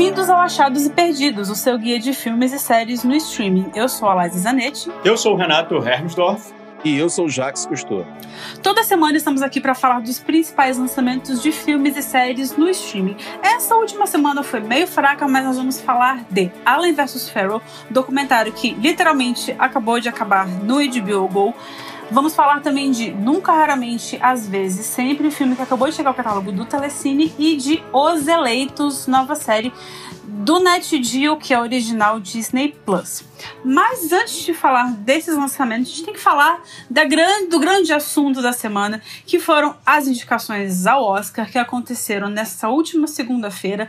Bem-vindos ao Achados e Perdidos, o seu guia de filmes e séries no streaming. Eu sou a Liza Zanetti. Eu sou o Renato Hermsdorf. E eu sou o Jax Cousteau. Toda semana estamos aqui para falar dos principais lançamentos de filmes e séries no streaming. Essa última semana foi meio fraca, mas nós vamos falar de Alien vs. Pharaoh, documentário que literalmente acabou de acabar no HBO Go. Vamos falar também de Nunca, Raramente, Às vezes, sempre, o filme que acabou de chegar ao catálogo do Telecine, e de Os Eleitos, nova série do NetGeo, que é original Disney Plus. Mas antes de falar desses lançamentos, a gente tem que falar da grande, do grande assunto da semana, que foram as indicações ao Oscar que aconteceram nessa última segunda-feira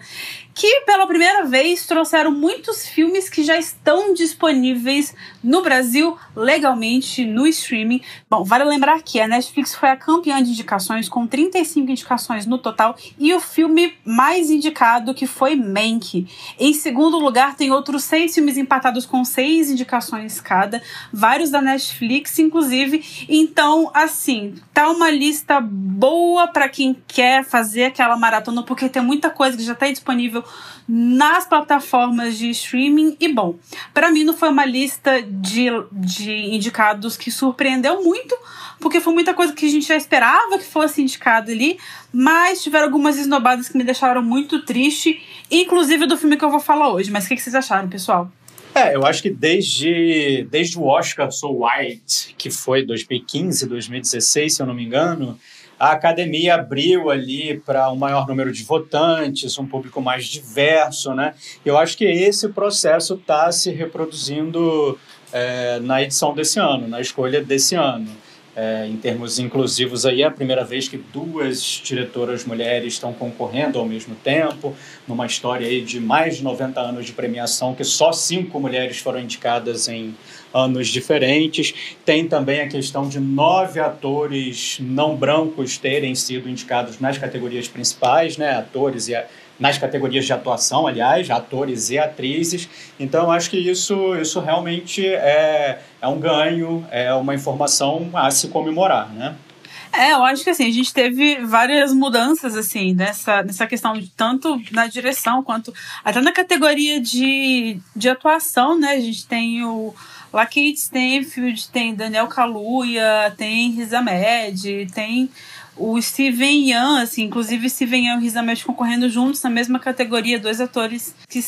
que pela primeira vez trouxeram muitos filmes que já estão disponíveis no Brasil legalmente no streaming. Bom, vale lembrar que a Netflix foi a campeã de indicações com 35 indicações no total e o filme mais indicado que foi Mank. Em segundo lugar tem outros seis filmes empatados com seis indicações cada, vários da Netflix inclusive. Então, assim, tá uma lista boa para quem quer fazer aquela maratona porque tem muita coisa que já está disponível disponível nas plataformas de streaming. E bom, para mim não foi uma lista de, de indicados que surpreendeu muito, porque foi muita coisa que a gente já esperava que fosse indicado ali, mas tiveram algumas esnobadas que me deixaram muito triste, inclusive do filme que eu vou falar hoje. Mas o que, que vocês acharam, pessoal? É, eu acho que desde, desde o Oscar So White, que foi 2015, 2016, se eu não me engano, a academia abriu ali para um maior número de votantes, um público mais diverso, né? Eu acho que esse processo está se reproduzindo é, na edição desse ano, na escolha desse ano. É, em termos inclusivos aí é a primeira vez que duas diretoras mulheres estão concorrendo ao mesmo tempo, numa história aí de mais de 90 anos de premiação, que só cinco mulheres foram indicadas em anos diferentes. Tem também a questão de nove atores não brancos terem sido indicados nas categorias principais, né? Atores e nas categorias de atuação, aliás, atores e atrizes. Então, acho que isso, isso realmente é, é um ganho, é uma informação a se comemorar, né? É, eu acho que assim, a gente teve várias mudanças assim nessa, nessa questão de tanto na direção quanto até na categoria de, de atuação, né? A gente tem o Lakeith Stanfield, tem Daniel Kaluuya, tem Riz Ahmed, tem o Steven Yeun, assim, inclusive Steven Yeun e Riz Ahmed concorrendo juntos na mesma categoria, dois atores que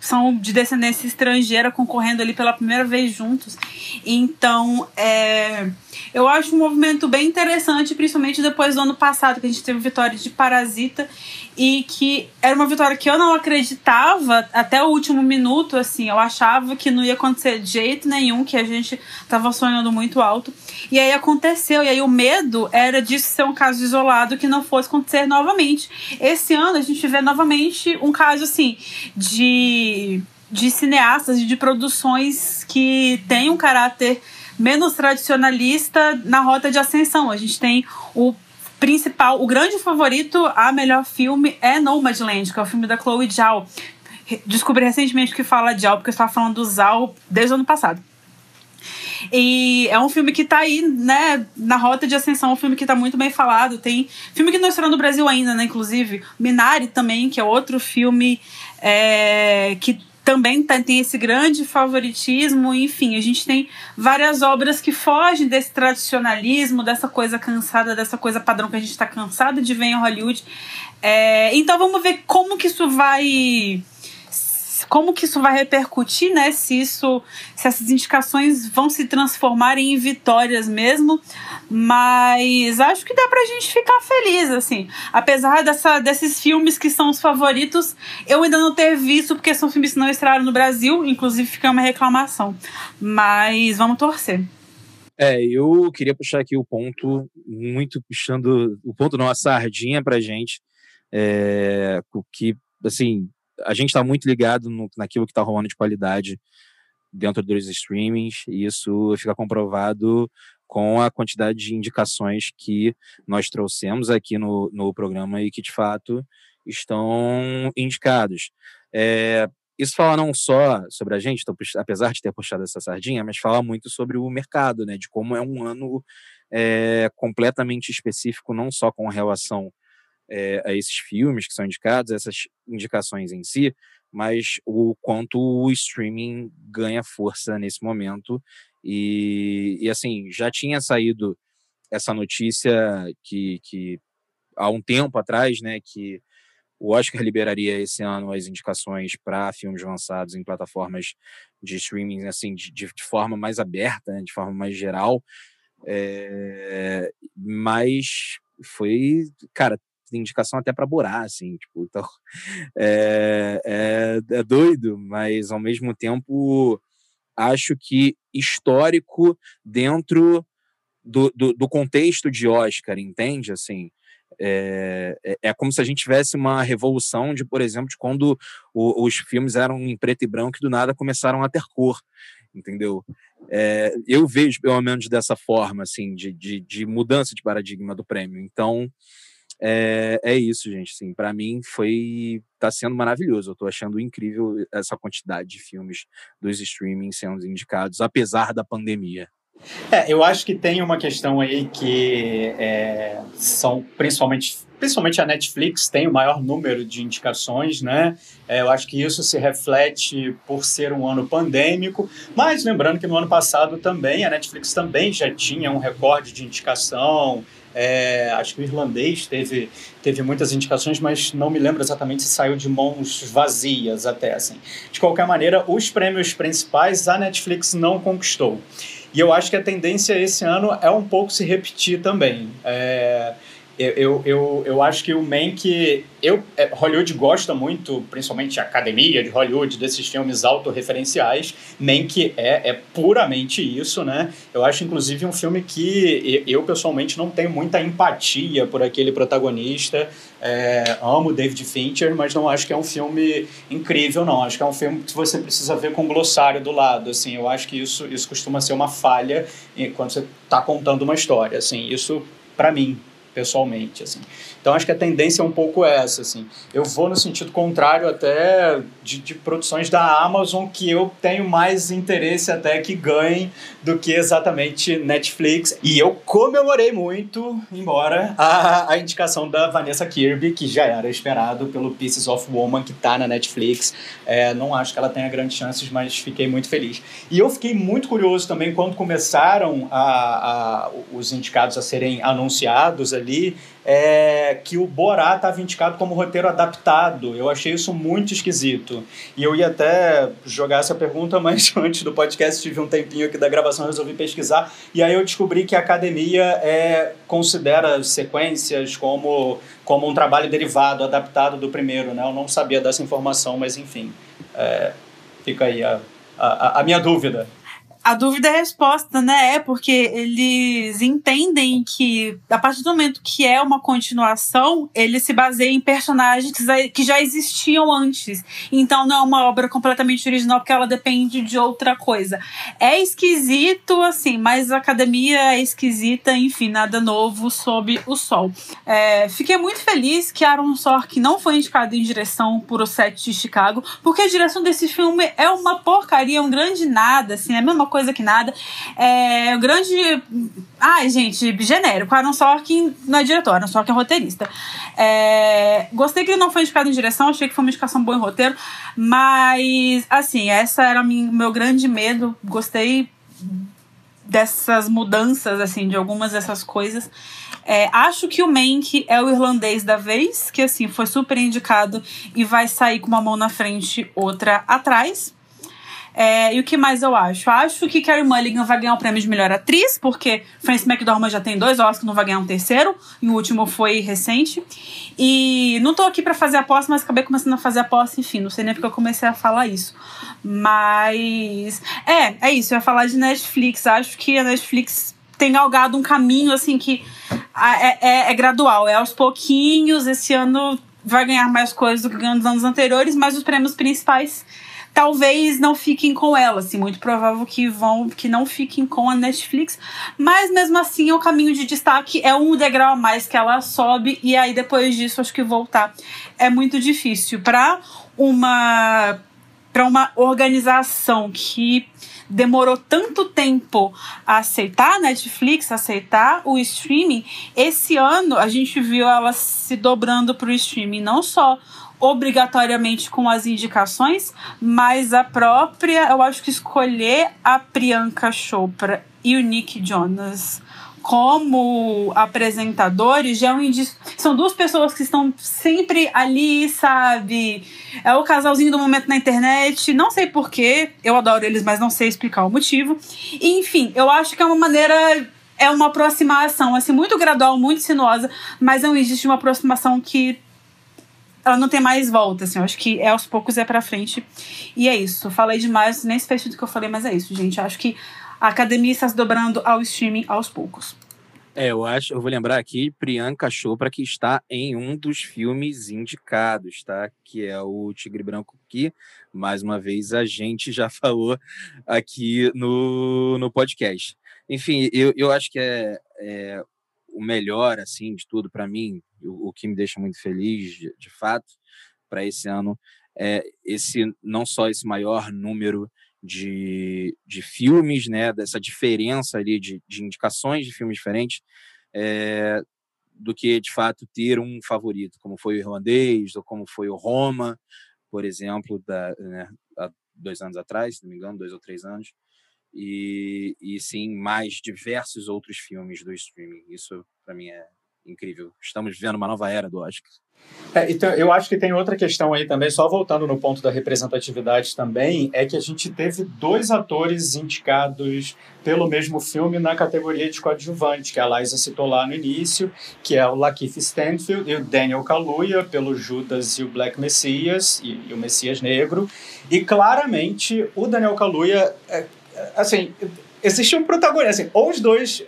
são de descendência estrangeira concorrendo ali pela primeira vez juntos. Então, é, eu acho um movimento bem interessante, principalmente depois do ano passado, que a gente teve vitória de Parasita, e que era uma vitória que eu não acreditava até o último minuto, assim, eu achava que não ia acontecer de jeito nenhum, que a gente tava sonhando muito alto. E aí aconteceu, e aí o medo era disso ser um caso isolado que não fosse acontecer novamente. Esse ano a gente vê novamente um caso, assim, de, de cineastas e de produções que têm um caráter menos tradicionalista na rota de ascensão. A gente tem o principal, o grande favorito a melhor filme é Nomadland, que é o filme da Chloe Zhao. Descobri recentemente que fala Zhao, porque eu estava falando do Zhao desde o ano passado. E é um filme que tá aí, né, na rota de ascensão, um filme que tá muito bem falado. Tem filme que não estreou no Brasil ainda, né, inclusive. Minari também, que é outro filme é, que também tá, tem esse grande favoritismo, enfim, a gente tem várias obras que fogem desse tradicionalismo, dessa coisa cansada, dessa coisa padrão que a gente está cansado de ver em Hollywood. É, então vamos ver como que isso vai como que isso vai repercutir, né? Se isso, se essas indicações vão se transformar em vitórias mesmo. Mas acho que dá pra gente ficar feliz, assim. Apesar dessa, desses filmes que são os favoritos, eu ainda não ter visto, porque são filmes que não estrearam no Brasil, inclusive fica uma reclamação. Mas vamos torcer. É, eu queria puxar aqui o ponto, muito puxando o ponto não, a sardinha pra gente, é, que, assim, a gente está muito ligado no, naquilo que está rolando de qualidade dentro dos streamings, e isso fica comprovado com a quantidade de indicações que nós trouxemos aqui no, no programa e que, de fato, estão indicados. É, isso fala não só sobre a gente, apesar de ter puxado essa sardinha, mas fala muito sobre o mercado, né, de como é um ano é, completamente específico, não só com relação é, a esses filmes que são indicados, essas indicações em si, mas o quanto o streaming ganha força nesse momento. E, e assim, já tinha saído essa notícia que, que há um tempo atrás, né, que o Oscar liberaria esse ano as indicações para filmes lançados em plataformas de streaming, assim, de, de forma mais aberta, né, de forma mais geral. É, mas foi, cara, tem indicação até para Borá, assim, tipo, então é, é, é doido, mas ao mesmo tempo acho que histórico dentro do, do, do contexto de Oscar, entende? Assim, é, é, é, como se a gente tivesse uma revolução de, por exemplo, de quando o, os filmes eram em preto e branco e do nada começaram a ter cor, entendeu? É, eu vejo pelo menos dessa forma, assim, de, de, de mudança de paradigma do prêmio. Então, é, é isso, gente. Assim, para mim foi tá sendo maravilhoso. Eu tô achando incrível essa quantidade de filmes dos streaming sendo indicados, apesar da pandemia. É, eu acho que tem uma questão aí que é, são principalmente principalmente a Netflix tem o maior número de indicações, né? É, eu acho que isso se reflete por ser um ano pandêmico, mas lembrando que no ano passado também a Netflix também já tinha um recorde de indicação. É, acho que o irlandês teve, teve muitas indicações, mas não me lembro exatamente se saiu de mãos vazias até assim. De qualquer maneira, os prêmios principais a Netflix não conquistou. E eu acho que a tendência esse ano é um pouco se repetir também. É, eu, eu, eu acho que o Mank. Eu, é, Hollywood gosta muito, principalmente a academia de Hollywood, desses filmes autorreferenciais. Mank é, é puramente isso, né? Eu acho, inclusive, um filme que eu, pessoalmente, não tenho muita empatia por aquele protagonista. É, amo David Fincher, mas não acho que é um filme incrível, não. Acho que é um filme que você precisa ver com um glossário do lado. Assim, eu acho que isso, isso costuma ser uma falha quando você está contando uma história. Assim, isso, para mim, pessoalmente, assim. Então acho que a tendência é um pouco essa, assim. Eu vou no sentido contrário até de, de produções da Amazon que eu tenho mais interesse até que ganhem do que exatamente Netflix. E eu comemorei muito, embora a, a indicação da Vanessa Kirby, que já era esperado pelo Pieces of Woman, que tá na Netflix. É, não acho que ela tenha grandes chances, mas fiquei muito feliz. E eu fiquei muito curioso também quando começaram a, a os indicados a serem anunciados ali é, que o Borá estava indicado como roteiro adaptado. Eu achei isso muito esquisito. E eu ia até jogar essa pergunta, mas antes do podcast tive um tempinho aqui da gravação, resolvi pesquisar. E aí eu descobri que a academia é, considera sequências como, como um trabalho derivado, adaptado do primeiro. Né? Eu não sabia dessa informação, mas enfim, é, fica aí a, a, a minha dúvida. A dúvida é a resposta, né? É porque eles entendem que, a partir do momento que é uma continuação, ele se baseia em personagens que já existiam antes. Então não é uma obra completamente original, porque ela depende de outra coisa. É esquisito, assim, mas a academia é esquisita, enfim, nada novo sob o sol. É, fiquei muito feliz que Aaron Sorkin não foi indicado em direção por O Set de Chicago, porque a direção desse filme é uma porcaria, é um grande nada, assim, é a mesma coisa que nada. É, o grande. Ai, gente, genérico. Aaron Sorkin não é diretor, Aaron Sorkin é roteirista. É, gostei que ele não foi indicado em direção, achei que foi uma indicação boa em roteiro, mas, assim, essa era o meu grande medo. Gostei dessas mudanças, assim, de algumas dessas coisas. É, acho que o Mank é o irlandês da vez, que assim foi super indicado e vai sair com uma mão na frente, outra atrás. É, e o que mais eu acho? Acho que Carrie Mulligan vai ganhar o prêmio de melhor atriz, porque Frances McDormand já tem dois Oscars, não vai ganhar um terceiro, e o último foi recente. E não tô aqui para fazer aposta, mas acabei começando a fazer aposta, enfim, não sei nem porque eu comecei a falar isso. Mas é, é isso, eu ia falar de Netflix. Acho que a Netflix tem galgado um caminho assim que é, é, é gradual, é aos pouquinhos. Esse ano vai ganhar mais coisas do que ganhou nos anos anteriores, mas os prêmios principais talvez não fiquem com ela, assim, muito provável que vão que não fiquem com a Netflix, mas mesmo assim o caminho de destaque é um degrau a mais que ela sobe. E aí depois disso acho que voltar é muito difícil. Para uma para uma organização que demorou tanto tempo a aceitar a Netflix, aceitar o streaming, esse ano a gente viu ela se dobrando para o streaming, não só obrigatoriamente com as indicações, mas a própria, eu acho que escolher a Priyanka Chopra e o Nick Jonas como apresentadores já é um indício. São duas pessoas que estão sempre ali, sabe? É o casalzinho do momento na internet. Não sei porquê, eu adoro eles, mas não sei explicar o motivo. Enfim, eu acho que é uma maneira. É uma aproximação, assim, muito gradual, muito sinuosa, mas é um indício de uma aproximação que ela não tem mais volta, assim. Eu acho que é aos poucos é pra frente. E é isso. Falei demais, nem se tudo que eu falei, mas é isso, gente. Eu acho que a academia está se dobrando ao streaming aos poucos. É, eu acho, eu vou lembrar aqui Priyanka Chopra que está em um dos filmes indicados, tá? Que é o Tigre Branco que mais uma vez a gente já falou aqui no, no podcast. Enfim, eu, eu acho que é, é o melhor assim de tudo para mim, o, o, que me deixa muito feliz de, de fato para esse ano é esse não só esse maior número de, de filmes, né, dessa diferença ali de, de indicações de filmes diferentes, é, do que de fato ter um favorito, como foi o irlandês ou como foi o Roma, por exemplo, da, né, há dois anos atrás, se não me engano, dois ou três anos, e, e sim mais diversos outros filmes do streaming. Isso para mim é incrível. Estamos vivendo uma nova era do Oscar. É, então, eu acho que tem outra questão aí também, só voltando no ponto da representatividade também, é que a gente teve dois atores indicados pelo mesmo filme na categoria de coadjuvante, que a Liza citou lá no início, que é o Lakeith Stanfield e o Daniel Kaluuya, pelo Judas e o Black Messias, e, e o Messias Negro. E claramente o Daniel Kaluuya, é, assim, existe um protagonista, assim, ou os dois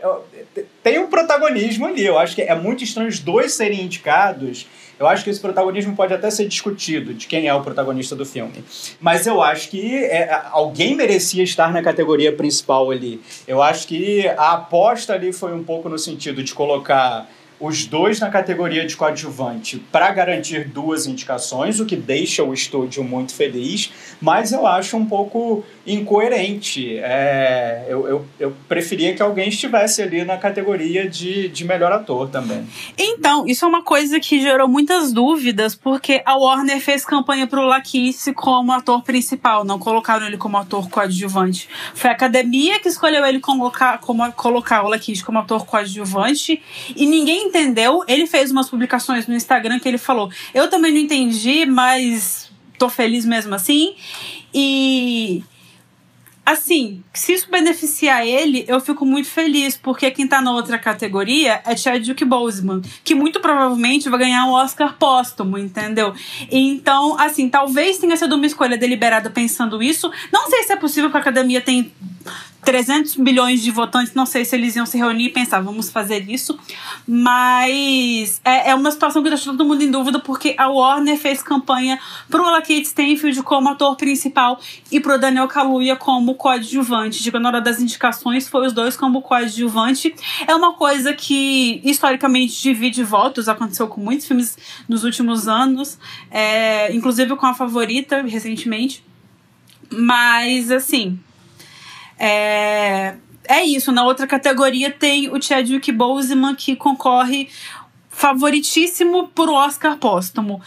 tem um protagonismo ali. Eu acho que é muito estranho os dois serem indicados eu acho que esse protagonismo pode até ser discutido, de quem é o protagonista do filme. Mas eu acho que é, alguém merecia estar na categoria principal ali. Eu acho que a aposta ali foi um pouco no sentido de colocar os dois na categoria de coadjuvante para garantir duas indicações, o que deixa o estúdio muito feliz, mas eu acho um pouco incoerente. É, eu, eu, eu preferia que alguém estivesse ali na categoria de, de melhor ator também. Então, isso é uma coisa que gerou muitas dúvidas, porque a Warner fez campanha para o Laquice como ator principal, não colocaram ele como ator coadjuvante. Foi a academia que escolheu ele colocar, como, colocar o Laquice como ator coadjuvante, e ninguém entendeu. Ele fez umas publicações no Instagram que ele falou: Eu também não entendi, mas tô feliz mesmo assim. E assim, se isso beneficiar ele, eu fico muito feliz, porque quem tá na outra categoria é Chadwick Boseman, que muito provavelmente vai ganhar um Oscar póstumo, entendeu? Então, assim, talvez tenha sido uma escolha deliberada pensando isso. Não sei se é possível, porque a academia tem 300 milhões de votantes, não sei se eles iam se reunir e pensar, vamos fazer isso. Mas é, é uma situação que deixa todo mundo em dúvida, porque a Warner fez campanha pro Lakeith Stanfield como ator principal e pro Daniel Kaluuya como coadjuvante. Digo, na hora das indicações, foi os dois como coadjuvante. É uma coisa que, historicamente, divide votos, aconteceu com muitos filmes nos últimos anos, é, inclusive com a favorita, recentemente. Mas, assim, é, é isso. Na outra categoria tem o Chadwick Boseman, que concorre favoritíssimo por Oscar póstumo.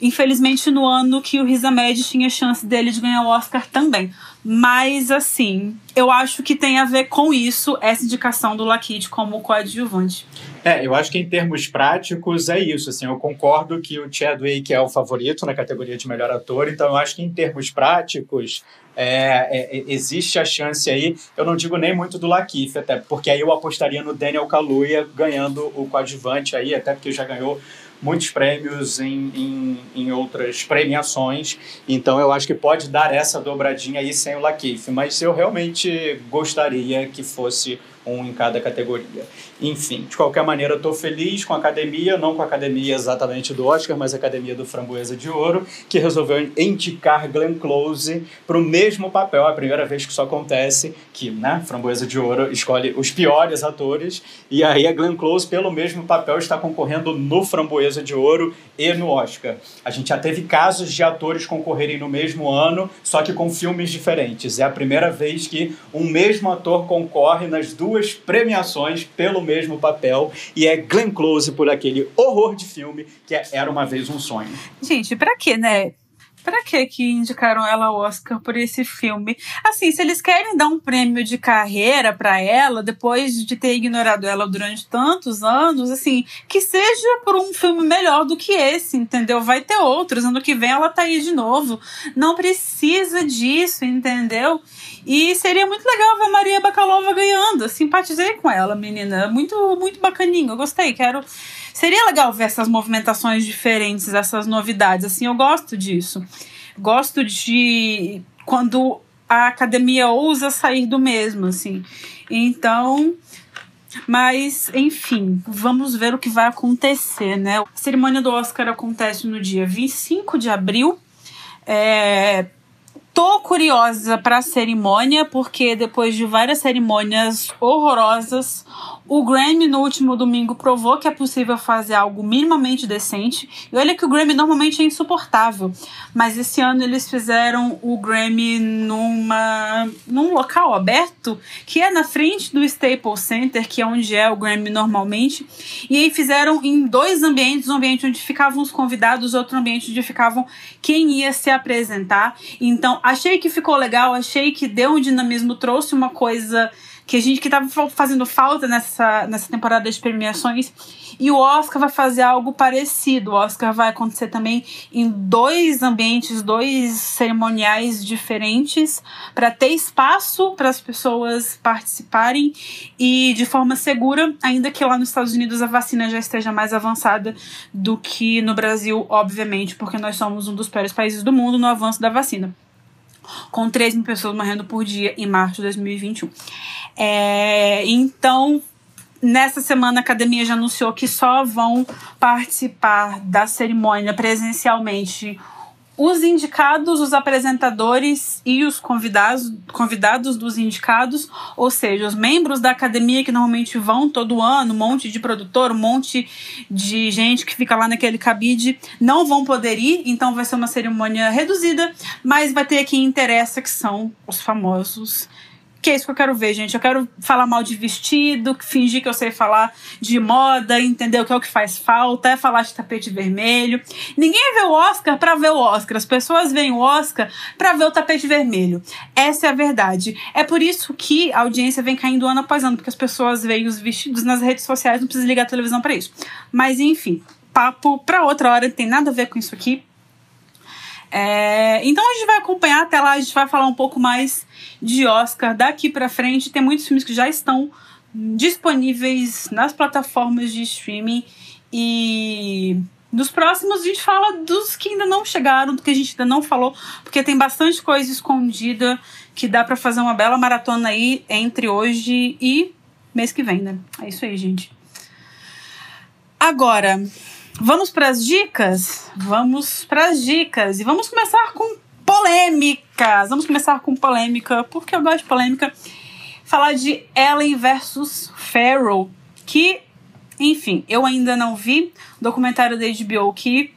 Infelizmente, no ano que o Riz Ahmed tinha chance dele de ganhar o Oscar também. Mas, assim, eu acho que tem a ver com isso, essa indicação do Lakit como coadjuvante. É, eu acho que em termos práticos é isso. Assim, eu concordo que o Chadwick é o favorito na categoria de melhor ator, então eu acho que em termos práticos é, é, existe a chance aí, eu não digo nem muito do Lakif, até porque aí eu apostaria no Daniel Kaluuya ganhando o coadjuvante aí, até porque já ganhou muitos prêmios em, em, em, outras premiações, então eu acho que pode dar essa dobradinha aí sem o Lakif, mas eu realmente gostaria que fosse um em cada categoria. Enfim, de qualquer maneira, eu estou feliz com a academia, não com a academia exatamente do Oscar, mas a academia do Framboesa de Ouro, que resolveu indicar Glenn Close para o mesmo papel. É a primeira vez que isso acontece, que né, Framboesa de Ouro escolhe os piores atores, e aí a Glenn Close, pelo mesmo papel, está concorrendo no Framboesa de Ouro e no Oscar. A gente já teve casos de atores concorrerem no mesmo ano, só que com filmes diferentes. É a primeira vez que um mesmo ator concorre nas duas duas premiações pelo mesmo papel e é Glenn Close por aquele horror de filme que é Era uma vez um sonho. Gente, pra quê, né? Pra que que indicaram ela ao Oscar por esse filme? Assim, se eles querem dar um prêmio de carreira para ela, depois de ter ignorado ela durante tantos anos, assim, que seja por um filme melhor do que esse, entendeu? Vai ter outros, ano que vem ela tá aí de novo. Não precisa disso, entendeu? E seria muito legal ver a Maria Bakalova ganhando. Simpatizei com ela, menina. Muito, muito bacaninho. Eu gostei. Quero Seria legal ver essas movimentações diferentes, essas novidades. Assim, eu gosto disso. Gosto de quando a academia ousa sair do mesmo, assim. Então, mas, enfim, vamos ver o que vai acontecer, né? A cerimônia do Oscar acontece no dia 25 de abril. É, Tô curiosa para a cerimônia, porque depois de várias cerimônias horrorosas, o Grammy no último domingo provou que é possível fazer algo minimamente decente. E olha que o Grammy normalmente é insuportável, mas esse ano eles fizeram o Grammy numa num local aberto, que é na frente do Staples Center, que é onde é o Grammy normalmente. E aí fizeram em dois ambientes, um ambiente onde ficavam os convidados, outro ambiente onde ficavam quem ia se apresentar. Então, achei que ficou legal, achei que deu um dinamismo, trouxe uma coisa que a gente que tava fazendo falta nessa, nessa temporada de premiações. E o Oscar vai fazer algo parecido. O Oscar vai acontecer também em dois ambientes, dois cerimoniais diferentes, para ter espaço para as pessoas participarem e de forma segura, ainda que lá nos Estados Unidos a vacina já esteja mais avançada do que no Brasil, obviamente, porque nós somos um dos piores países do mundo no avanço da vacina com 3 mil pessoas morrendo por dia em março de 2021. É, então, nessa semana a academia já anunciou que só vão participar da cerimônia presencialmente os indicados, os apresentadores e os convidados, convidados dos indicados, ou seja, os membros da academia que normalmente vão todo ano, um monte de produtor, um monte de gente que fica lá naquele cabide, não vão poder ir, então vai ser uma cerimônia reduzida, mas vai ter quem interessa, que são os famosos que é isso que eu quero ver, gente. Eu quero falar mal de vestido, fingir que eu sei falar de moda, entendeu? Que é o que faz falta, é falar de tapete vermelho. Ninguém vê o Oscar para ver o Oscar. As pessoas veem o Oscar para ver o tapete vermelho. Essa é a verdade. É por isso que a audiência vem caindo ano após ano, porque as pessoas veem os vestidos nas redes sociais, não precisa ligar a televisão para isso. Mas enfim, papo para outra hora, não tem nada a ver com isso aqui. É, então a gente vai acompanhar até lá, a gente vai falar um pouco mais de Oscar daqui para frente. Tem muitos filmes que já estão disponíveis nas plataformas de streaming e dos próximos a gente fala dos que ainda não chegaram, do que a gente ainda não falou, porque tem bastante coisa escondida que dá para fazer uma bela maratona aí entre hoje e mês que vem, né? É isso aí, gente. Agora, vamos para as dicas? Vamos para as dicas e vamos começar com polêmicas. Vamos começar com polêmica, porque eu gosto de polêmica. Falar de Ellen versus Pharaoh, que, enfim, eu ainda não vi. Documentário da HBO que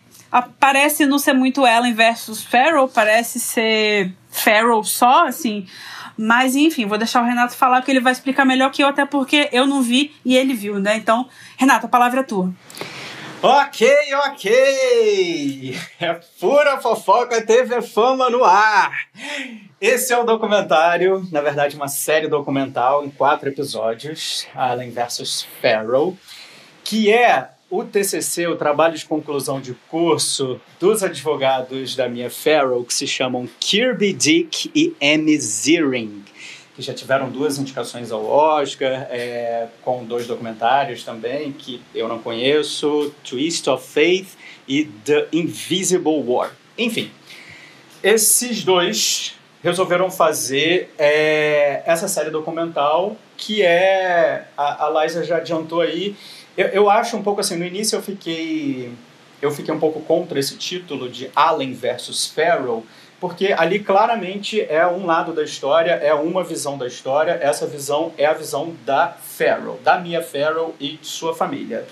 parece não ser muito Ellen versus Pharaoh, parece ser Pharaoh só, assim. Mas enfim, vou deixar o Renato falar que ele vai explicar melhor que eu, até porque eu não vi e ele viu, né? Então, Renato, a palavra é tua. Ok, ok! É pura fofoca TV Fama no ar! Esse é o documentário, na verdade, uma série documental em quatro episódios, Allen vs. Pharaoh, que é o TCC, o trabalho de conclusão de curso dos advogados da minha Pharaoh, que se chamam Kirby Dick e Amy Ziering que já tiveram duas indicações ao Oscar, é, com dois documentários também, que eu não conheço, Twist of Faith e The Invisible War. Enfim, esses dois resolveram fazer é, essa série documental, que é, a, a Liza já adiantou aí, eu, eu acho um pouco assim, no início eu fiquei, eu fiquei um pouco contra esse título de Allen versus Pharaoh, porque ali claramente é um lado da história, é uma visão da história, essa visão é a visão da Farrell, da Mia Farrell e de sua família.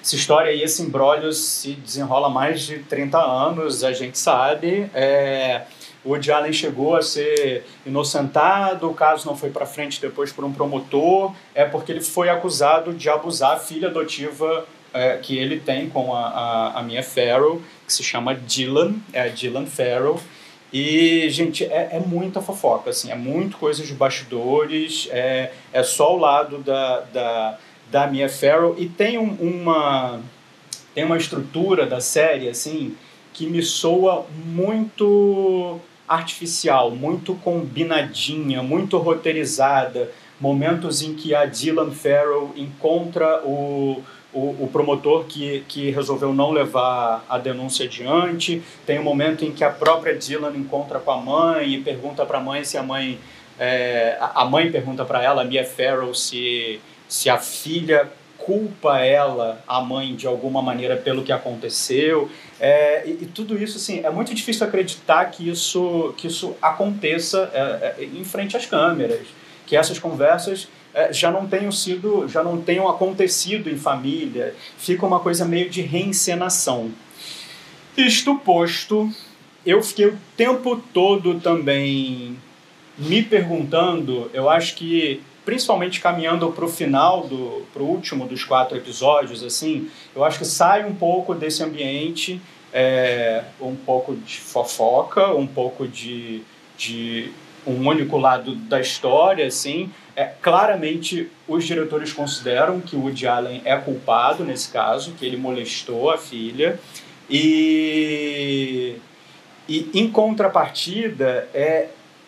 essa história e esse embrólio se desenrola há mais de 30 anos, a gente sabe. É, o Woody Allen chegou a ser inocentado, o caso não foi para frente depois por um promotor, é porque ele foi acusado de abusar a filha adotiva é, que ele tem com a, a, a Mia Farrow, que se chama Dylan, é Dylan Farrow. E, gente, é, é muita fofoca, assim, é muito coisa de bastidores, é, é só o lado da, da, da Mia Farrow. E tem um, uma, tem uma estrutura da série, assim, que me soa muito artificial, muito combinadinha, muito roteirizada. Momentos em que a Dylan Farrow encontra o, o, o, promotor que, que resolveu não levar a denúncia adiante. Tem um momento em que a própria Dylan encontra com a mãe e pergunta para a mãe se a mãe. É, a mãe pergunta para ela, a Mia Farrow, se, se a filha culpa ela, a mãe, de alguma maneira pelo que aconteceu. É, e, e, tudo isso, assim, é muito difícil acreditar que isso, que isso aconteça é, é em frente às câmeras, que essas conversas já não tenham sido, já não tenham acontecido em família, fica uma coisa meio de reencenação. Isto posto, eu fiquei o tempo todo também me perguntando, eu acho que principalmente caminhando para o final do pro último dos quatro episódios assim eu acho que sai um pouco desse ambiente é, um pouco de fofoca um pouco de, de um único lado da história assim é, claramente, os diretores consideram que o Woody Allen é culpado nesse caso, que ele molestou a filha. E, e em contrapartida, é,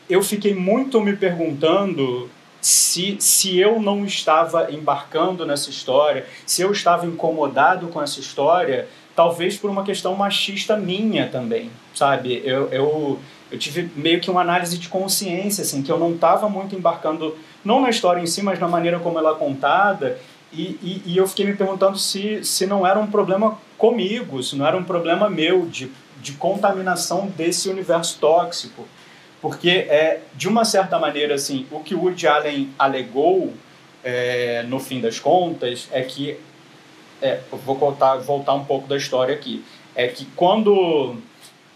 eu fiquei muito me perguntando se, se eu não estava embarcando nessa história, se eu estava incomodado com essa história, talvez por uma questão machista minha também, sabe? Eu, eu, eu tive meio que uma análise de consciência, assim, que eu não estava muito embarcando não na história em si, mas na maneira como ela é contada. E, e, e, eu fiquei me perguntando se, se não era um problema comigo, se não era um problema meu de, de contaminação desse universo tóxico. Porque, é, de uma certa maneira, assim, o que Woody Allen alegou, é, no fim das contas, é que. É, vou voltar, voltar um pouco da história aqui. É que quando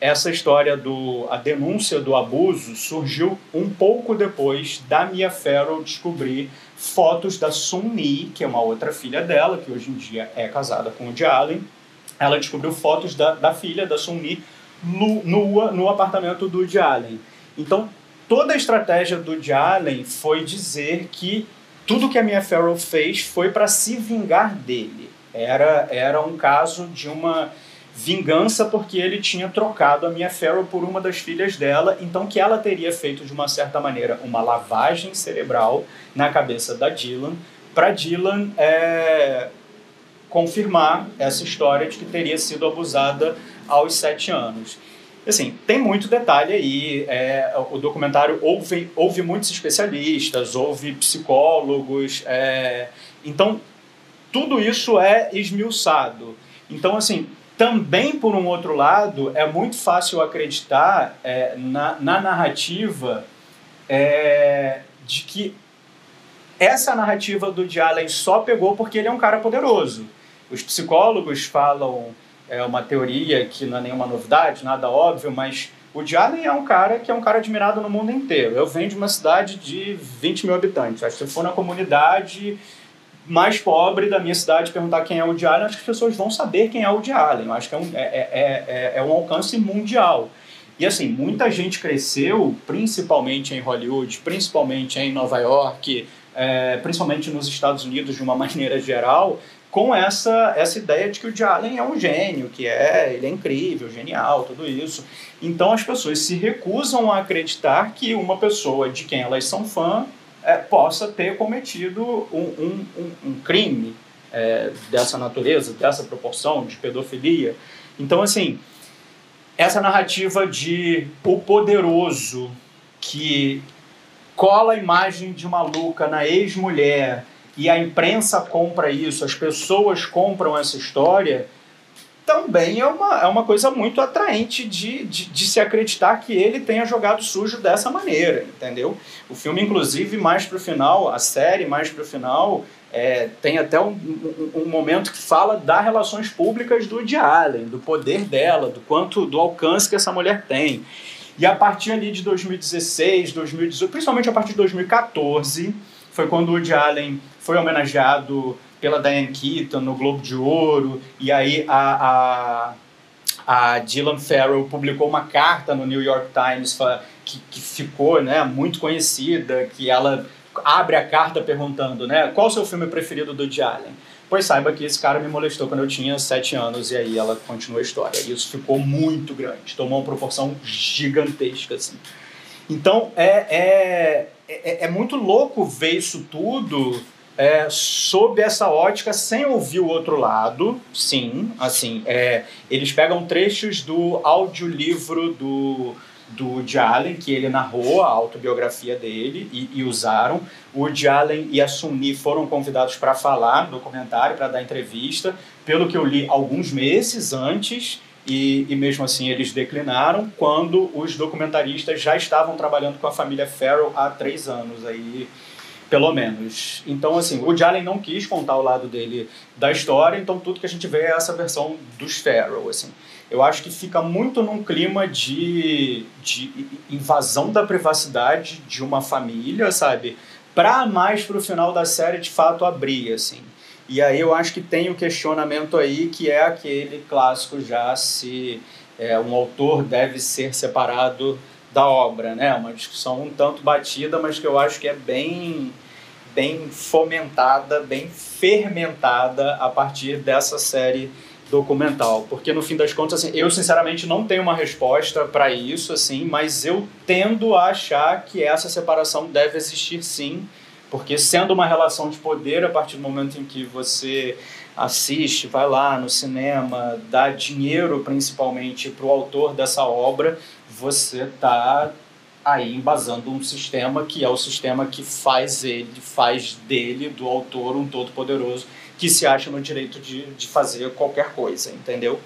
essa história do a denúncia do abuso surgiu um pouco depois da Mia Farrow descobrir fotos da Sunni, que é uma outra filha dela, que hoje em dia é casada com o de Allen. Ela descobriu fotos da, da filha da Sunni nua no apartamento do de Allen. Então, toda a estratégia do de Allen foi dizer que tudo que a Mia Farrow fez foi para se vingar dele. Era, era um caso de uma vingança porque ele tinha trocado a Mia Farrow por uma das filhas dela, então que ela teria feito de uma certa maneira uma lavagem cerebral na cabeça da Dylan, para Dylan é, confirmar essa história de que teria sido abusada aos sete anos. Assim, tem muito detalhe aí. É, o documentário houve, houve muitos especialistas, houve psicólogos. É, então, tudo isso é esmiuçado. Então, assim, também, por um outro lado, é muito fácil acreditar é, na, na narrativa é, de que essa narrativa do de Allen só pegou porque ele é um cara poderoso. Os psicólogos falam é uma teoria que não é nenhuma novidade, nada óbvio, mas o de Allen é um cara que é um cara admirado no mundo inteiro. Eu venho de uma cidade de 20 mil habitantes. Acho que se for na comunidade mais pobre da minha cidade perguntar quem é o Woody Allen, acho que as pessoas vão saber quem é o Woody Allen. Eu acho que é um, é, é, é, é um alcance mundial. E assim, muita gente cresceu, principalmente em Hollywood, principalmente em Nova York, é, principalmente nos Estados Unidos de uma maneira geral, com essa, essa ideia de que o Woody Allen é um gênio, que é, ele é incrível, genial, tudo isso. Então as pessoas se recusam a acreditar que uma pessoa de quem elas são fã é, possa ter cometido um, um, um, crime é, dessa natureza, dessa proporção, de pedofilia. Então, assim, essa narrativa de o poderoso que cola a imagem de maluca na ex-mulher e a imprensa compra isso, as pessoas compram essa história, também é uma, é uma coisa muito atraente de, de, de, se acreditar que ele tenha jogado sujo dessa maneira, entendeu? O filme, inclusive, mais pro final, a série mais pro final, é, tem até um, um, um, momento que fala das relações públicas do Woody Allen, do poder dela, do quanto, do alcance que essa mulher tem. E a partir ali de 2016, 2018, principalmente a partir de 2014, foi quando o Woody Allen foi homenageado pela Diane Keaton no Globo de Ouro, e aí a, a, a Dylan Farrell publicou uma carta no New York Times que, que ficou né, muito conhecida, que ela abre a carta perguntando, né, qual o seu filme preferido do Woody Allen? Pois saiba que esse cara me molestou quando eu tinha sete anos e aí ela continua a história. E isso ficou muito grande, tomou uma proporção gigantesca, assim. Então, é, é, é, é muito louco ver isso tudo é, sob essa ótica, sem ouvir o outro lado, sim, assim, é, eles pegam trechos do audiolivro do, do Woody Allen, que ele narrou a autobiografia dele e, e usaram. O Woody Allen e a Sunni foram convidados para falar no documentário, para dar entrevista, pelo que eu li alguns meses antes, e, e, mesmo assim eles declinaram quando os documentaristas já estavam trabalhando com a família Farrell há três anos. Aí pelo menos. Então, assim, o Allen não quis contar o lado dele da história, então tudo que a gente vê é essa versão dos Farrell, assim. Eu acho que fica muito num clima de, de invasão da privacidade de uma família, sabe? Pra mais pro final da série, de fato, abrir, assim. E aí eu acho que tem o questionamento aí, que é aquele clássico já se é, um autor deve ser separado da obra, né? Uma discussão um tanto batida, mas que eu acho que é bem bem fomentada, bem fermentada a partir dessa série documental, porque no fim das contas assim, eu sinceramente não tenho uma resposta para isso assim, mas eu tendo a achar que essa separação deve existir sim, porque sendo uma relação de poder a partir do momento em que você assiste, vai lá no cinema, dá dinheiro principalmente para o autor dessa obra, você está aí embasando um sistema que é o sistema que faz ele, faz dele, do autor, um todo poderoso que se acha no direito de, de fazer qualquer coisa, entendeu?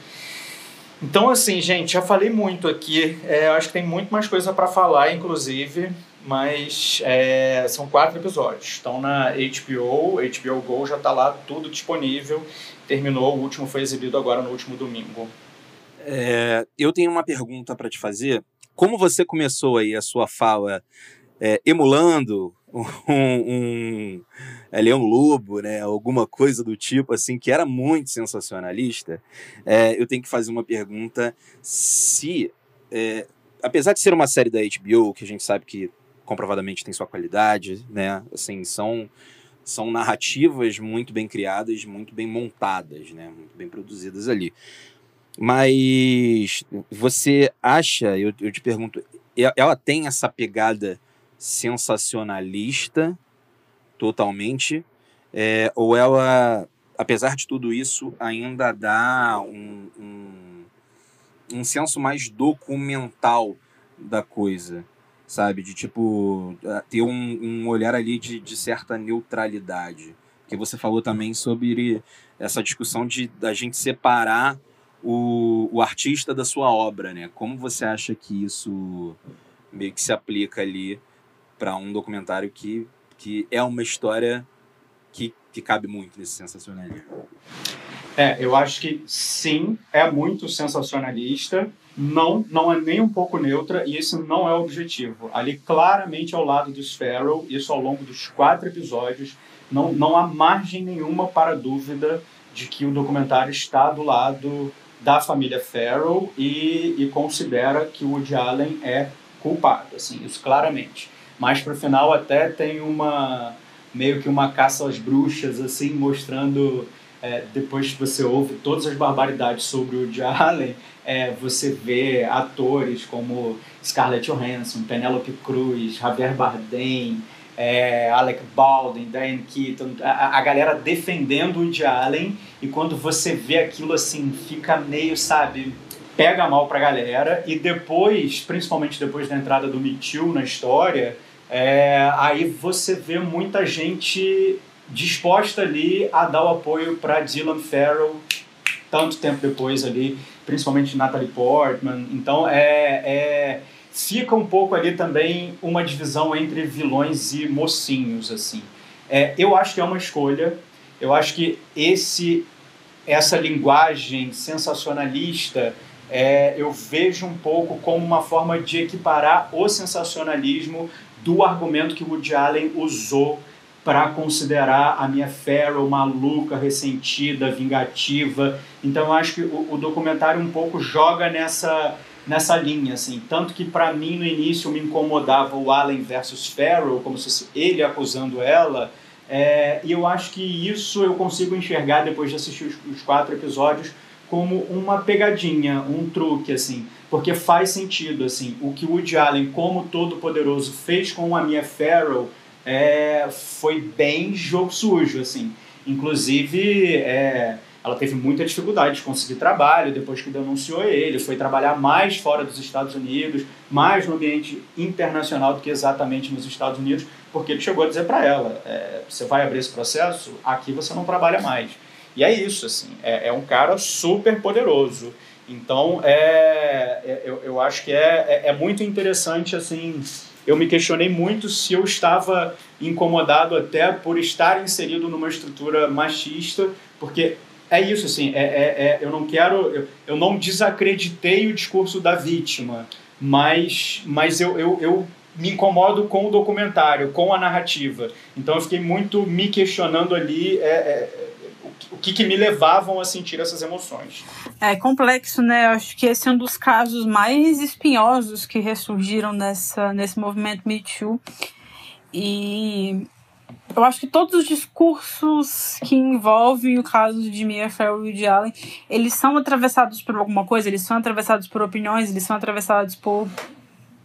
Então, assim, gente, já falei muito aqui. É, acho que tem muito mais coisa para falar, inclusive, mas é, são quatro episódios. Estão na HBO, HBO Go já está lá, tudo disponível. Terminou, o último foi exibido agora no último domingo. É, eu tenho uma pergunta para te fazer como você começou aí a sua fala é, emulando um, um é, Leão Lobo, né, alguma coisa do tipo assim, que era muito sensacionalista, é, eu tenho que fazer uma pergunta se, é, apesar de ser uma série da HBO, que a gente sabe que comprovadamente tem sua qualidade, né, assim, são são narrativas muito bem criadas, muito bem montadas, né, muito bem produzidas ali. Mas você acha, eu, eu te pergunto, ela tem essa pegada sensacionalista totalmente? É, ou ela, apesar de tudo isso, ainda dá um, um, um senso mais documental da coisa? Sabe? De tipo, ter um, um olhar ali de, de certa neutralidade. Porque você falou também sobre essa discussão de da gente separar o, o artista da sua obra, né? Como você acha que isso meio que se aplica ali para um documentário que, que é uma história que, que cabe muito nesse sensacionalismo? É, eu acho que sim, é muito sensacionalista, não, não é nem um pouco neutra e esse não é o objetivo. Ali claramente ao lado do Sparrow, isso ao longo dos quatro episódios, não, não há margem nenhuma para dúvida de que o documentário está do lado da família Farrell e, e considera que o Woody Allen é culpado, assim, isso claramente. Mas para o final até tem uma meio que uma caça às bruxas, assim, mostrando é, depois que você ouve todas as barbaridades sobre o Woody Allen, é, você vê atores como Scarlett Johansson, Penelope Cruz, Javier Bardem, é, Alec Baldwin, Diane Keaton, a, a, galera defendendo o Woody Allen e quando você vê aquilo assim, fica meio, sabe, pega mal pra galera e depois, principalmente depois da entrada do Me Too na história, é, aí você vê muita gente disposta ali a dar o apoio para Dylan Farrell tanto tempo depois ali, principalmente Natalie Portman. Então é, é fica um pouco ali também uma divisão entre vilões e mocinhos assim. É, eu acho que é uma escolha. Eu acho que esse essa linguagem sensacionalista é, eu vejo um pouco como uma forma de equiparar o sensacionalismo do argumento que Woody Allen usou para considerar a minha Farrell maluca, ressentida, vingativa. Então eu acho que o, o documentário um pouco joga nessa nessa linha, assim. Tanto que para mim no início me incomodava o Allen versus Farrell, como se fosse ele acusando ela. É, e eu acho que isso eu consigo enxergar depois de assistir os, os quatro episódios como uma pegadinha, um truque, assim, porque faz sentido, assim, o que Woody Allen, como todo poderoso, fez com a Mia Farrow é, foi bem jogo sujo, assim. Inclusive, é, ela teve muita dificuldade de conseguir trabalho depois que denunciou ele, foi trabalhar mais fora dos Estados Unidos, mais no ambiente internacional do que exatamente nos Estados Unidos, porque ele chegou a dizer para ela, é, você vai abrir esse processo, aqui você não trabalha mais. E é isso, assim, é, é um cara super poderoso. Então, é, é, eu, eu acho que é, é, é muito interessante, assim, eu me questionei muito se eu estava incomodado até por estar inserido numa estrutura machista, porque é isso, assim, é, é, é, eu não quero, eu, eu não desacreditei o discurso da vítima, mas, mas eu, eu, eu me incomodo com o documentário, com a narrativa. Então eu fiquei muito me questionando ali é, é, o que, que me levavam a sentir essas emoções. É complexo, né? Eu acho que esse é um dos casos mais espinhosos que ressurgiram nessa, nesse movimento Me Too. E eu acho que todos os discursos que envolvem o caso de Mia Farrow e de Allen, eles são atravessados por alguma coisa, eles são atravessados por opiniões, eles são atravessados por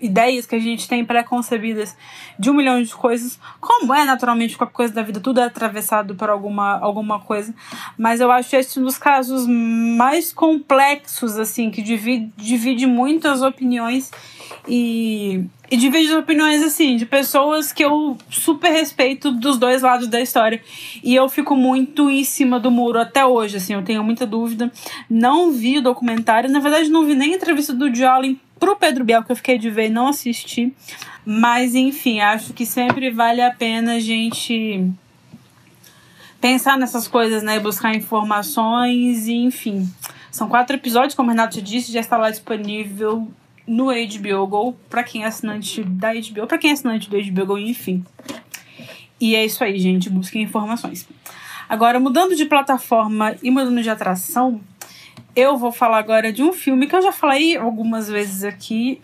ideias que a gente tem pré-concebidas de um milhão de coisas, como é naturalmente qualquer coisa da vida, tudo é atravessado por alguma, alguma coisa. Mas eu acho esse um dos casos mais complexos, assim, que divide, divide muitas opiniões e, e divide opiniões, assim, de pessoas que eu super respeito dos dois lados da história. E eu fico muito em cima do muro até hoje, assim, eu tenho muita dúvida. Não vi o documentário, na verdade, não vi nem a entrevista do Jolin pro Pedro Biel, que eu fiquei de ver e não assisti. Mas, enfim, acho que sempre vale a pena a gente pensar nessas coisas, né? Buscar informações e, enfim. São quatro episódios, como o Renato disse, já está lá disponível no HBO Go, para quem é assinante da HBO, para quem é assinante do HBO Go, enfim. E é isso aí, gente. Busquem informações. Agora, mudando de plataforma e mudando de atração, eu vou falar agora de um filme que eu já falei algumas vezes aqui,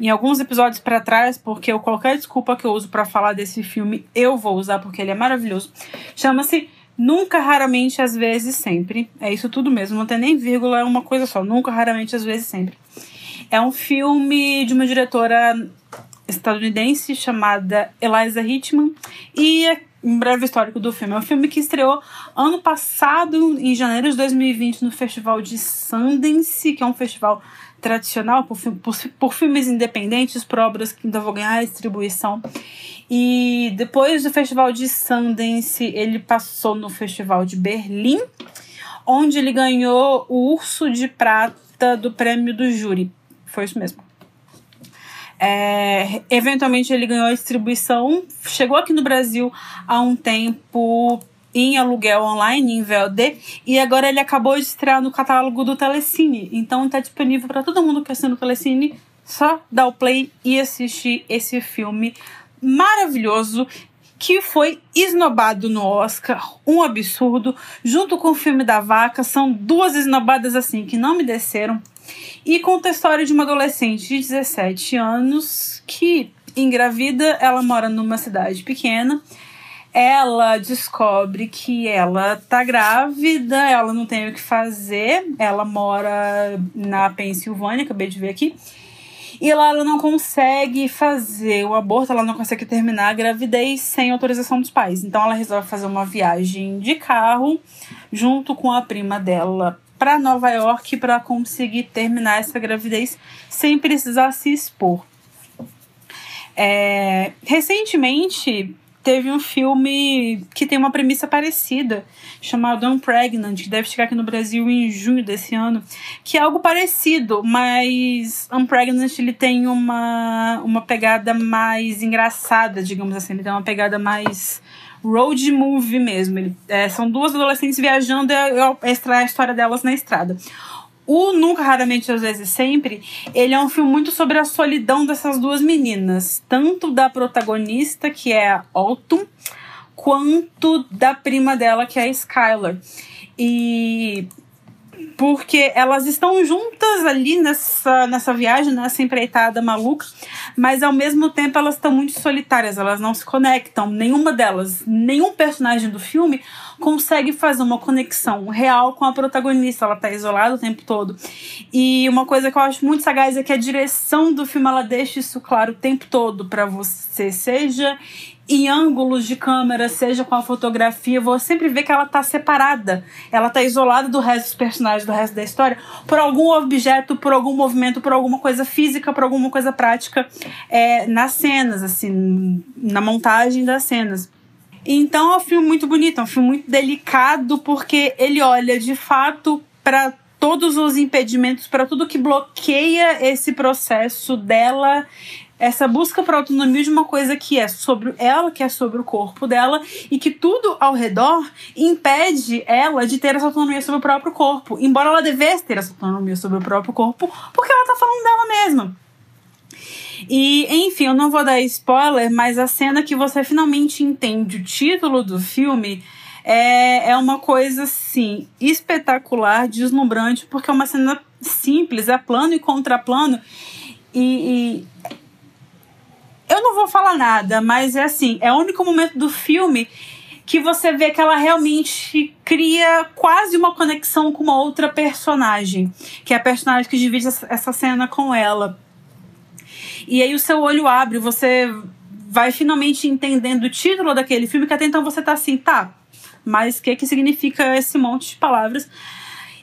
em alguns episódios para trás, porque eu, qualquer desculpa que eu uso para falar desse filme, eu vou usar porque ele é maravilhoso. Chama-se Nunca, Raramente, Às vezes, Sempre. É isso tudo mesmo, não tem nem vírgula, é uma coisa só. Nunca, Raramente, Às vezes, Sempre. É um filme de uma diretora estadunidense chamada Eliza Hitman e um breve histórico do filme. É um filme que estreou ano passado, em janeiro de 2020, no Festival de Sundance, que é um festival tradicional por, por, por filmes independentes, por obras que ainda vão ganhar distribuição. E depois do Festival de Sundance, ele passou no Festival de Berlim, onde ele ganhou o Urso de Prata do Prêmio do Júri. Foi isso mesmo. É, eventualmente ele ganhou a distribuição, chegou aqui no Brasil há um tempo em aluguel online, em VOD, e agora ele acabou de estrear no catálogo do Telecine. Então está disponível para todo mundo que assina o Telecine, só dar o play e assistir esse filme maravilhoso que foi esnobado no Oscar, um absurdo, junto com o filme da vaca, são duas esnobadas assim que não me desceram. E conta a história de uma adolescente de 17 anos que engravida, ela mora numa cidade pequena. Ela descobre que ela tá grávida, ela não tem o que fazer. Ela mora na Pensilvânia, acabei de ver aqui. E lá ela não consegue fazer o aborto, ela não consegue terminar a gravidez sem autorização dos pais. Então ela resolve fazer uma viagem de carro junto com a prima dela para Nova York para conseguir terminar essa gravidez sem precisar se expor. É, recentemente teve um filme que tem uma premissa parecida, chamado Unpregnant, que deve chegar aqui no Brasil em junho desse ano, que é algo parecido, mas Unpregnant ele tem uma, uma pegada mais engraçada, digamos assim, ele tem uma pegada mais road movie mesmo. Ele, é, são duas adolescentes viajando e é, é a história delas na estrada. O Nunca, Raramente, Às vezes Sempre, ele é um filme muito sobre a solidão dessas duas meninas. Tanto da protagonista, que é a Autumn, quanto da prima dela, que é a Skylar. E porque elas estão juntas ali nessa, nessa viagem, nessa empreitada maluca, mas ao mesmo tempo elas estão muito solitárias, elas não se conectam. Nenhuma delas, nenhum personagem do filme consegue fazer uma conexão real com a protagonista. Ela tá isolada o tempo todo. E uma coisa que eu acho muito sagaz é que a direção do filme ela deixa isso claro o tempo todo para você, seja em ângulos de câmera, seja com a fotografia, você sempre vê que ela tá separada. Ela tá isolada do resto dos personagens, do resto da história, por algum objeto, por algum movimento, por alguma coisa física, por alguma coisa prática é, nas cenas, assim, na montagem das cenas. Então é um filme muito bonito, é um filme muito delicado, porque ele olha de fato para todos os impedimentos, para tudo que bloqueia esse processo dela essa busca por autonomia de uma coisa que é sobre ela, que é sobre o corpo dela, e que tudo ao redor impede ela de ter essa autonomia sobre o próprio corpo. Embora ela devesse ter essa autonomia sobre o próprio corpo, porque ela tá falando dela mesma. E, enfim, eu não vou dar spoiler, mas a cena que você finalmente entende o título do filme é, é uma coisa, assim, espetacular, deslumbrante, porque é uma cena simples, é plano e contraplano. E, e eu não vou falar nada, mas é assim, é o único momento do filme que você vê que ela realmente cria quase uma conexão com uma outra personagem, que é a personagem que divide essa cena com ela. E aí o seu olho abre, você vai finalmente entendendo o título daquele filme, que até então você tá assim, tá, mas o que que significa esse monte de palavras?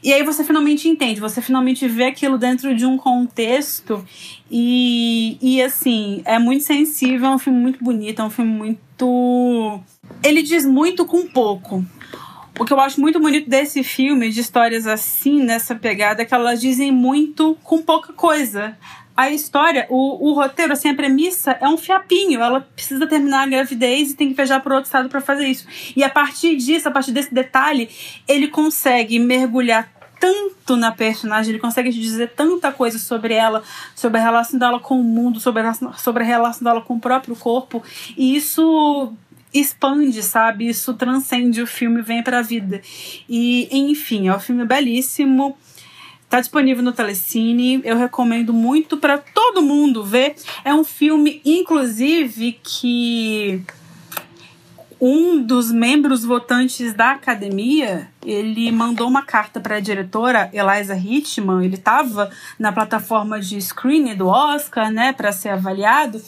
E aí você finalmente entende, você finalmente vê aquilo dentro de um contexto e, e assim, é muito sensível, é um filme muito bonito, é um filme muito. Ele diz muito com pouco. O que eu acho muito bonito desse filme, de histórias assim, nessa pegada, é que elas dizem muito com pouca coisa. A história, o, o roteiro, assim, a premissa é um fiapinho. Ela precisa terminar a gravidez e tem que viajar para outro estado para fazer isso. E a partir disso, a partir desse detalhe, ele consegue mergulhar tanto na personagem, ele consegue dizer tanta coisa sobre ela, sobre a relação dela com o mundo, sobre a, sobre a relação dela com o próprio corpo, e isso expande, sabe? Isso transcende o filme, vem pra vida. E, enfim, é um filme belíssimo. Tá disponível no Telecine, eu recomendo muito para todo mundo ver. É um filme, inclusive, que um dos membros votantes da academia, ele mandou uma carta para a diretora Eliza Hitman, ele estava na plataforma de screening do Oscar, né, para ser avaliado,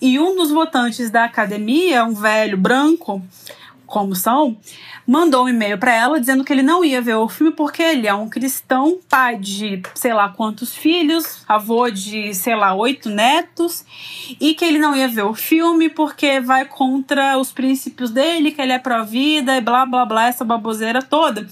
e um dos votantes da academia, um velho branco, como são, mandou um e-mail para ela dizendo que ele não ia ver o filme porque ele é um cristão, pai de sei lá quantos filhos, avô de sei lá oito netos, e que ele não ia ver o filme porque vai contra os princípios dele, que ele é pró-vida e blá blá blá, essa baboseira toda.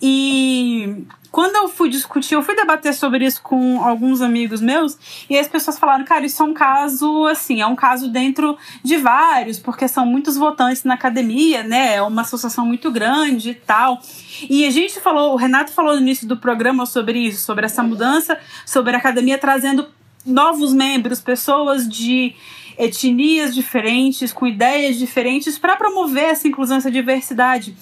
E quando eu fui discutir, eu fui debater sobre isso com alguns amigos meus, e as pessoas falaram, cara, isso é um caso, assim, é um caso dentro de vários, porque são muitos votantes na academia, né? É uma associação muito grande e tal. E a gente falou, o Renato falou no início do programa sobre isso, sobre essa mudança, sobre a academia trazendo novos membros, pessoas de etnias diferentes, com ideias diferentes, para promover essa inclusão, essa diversidade.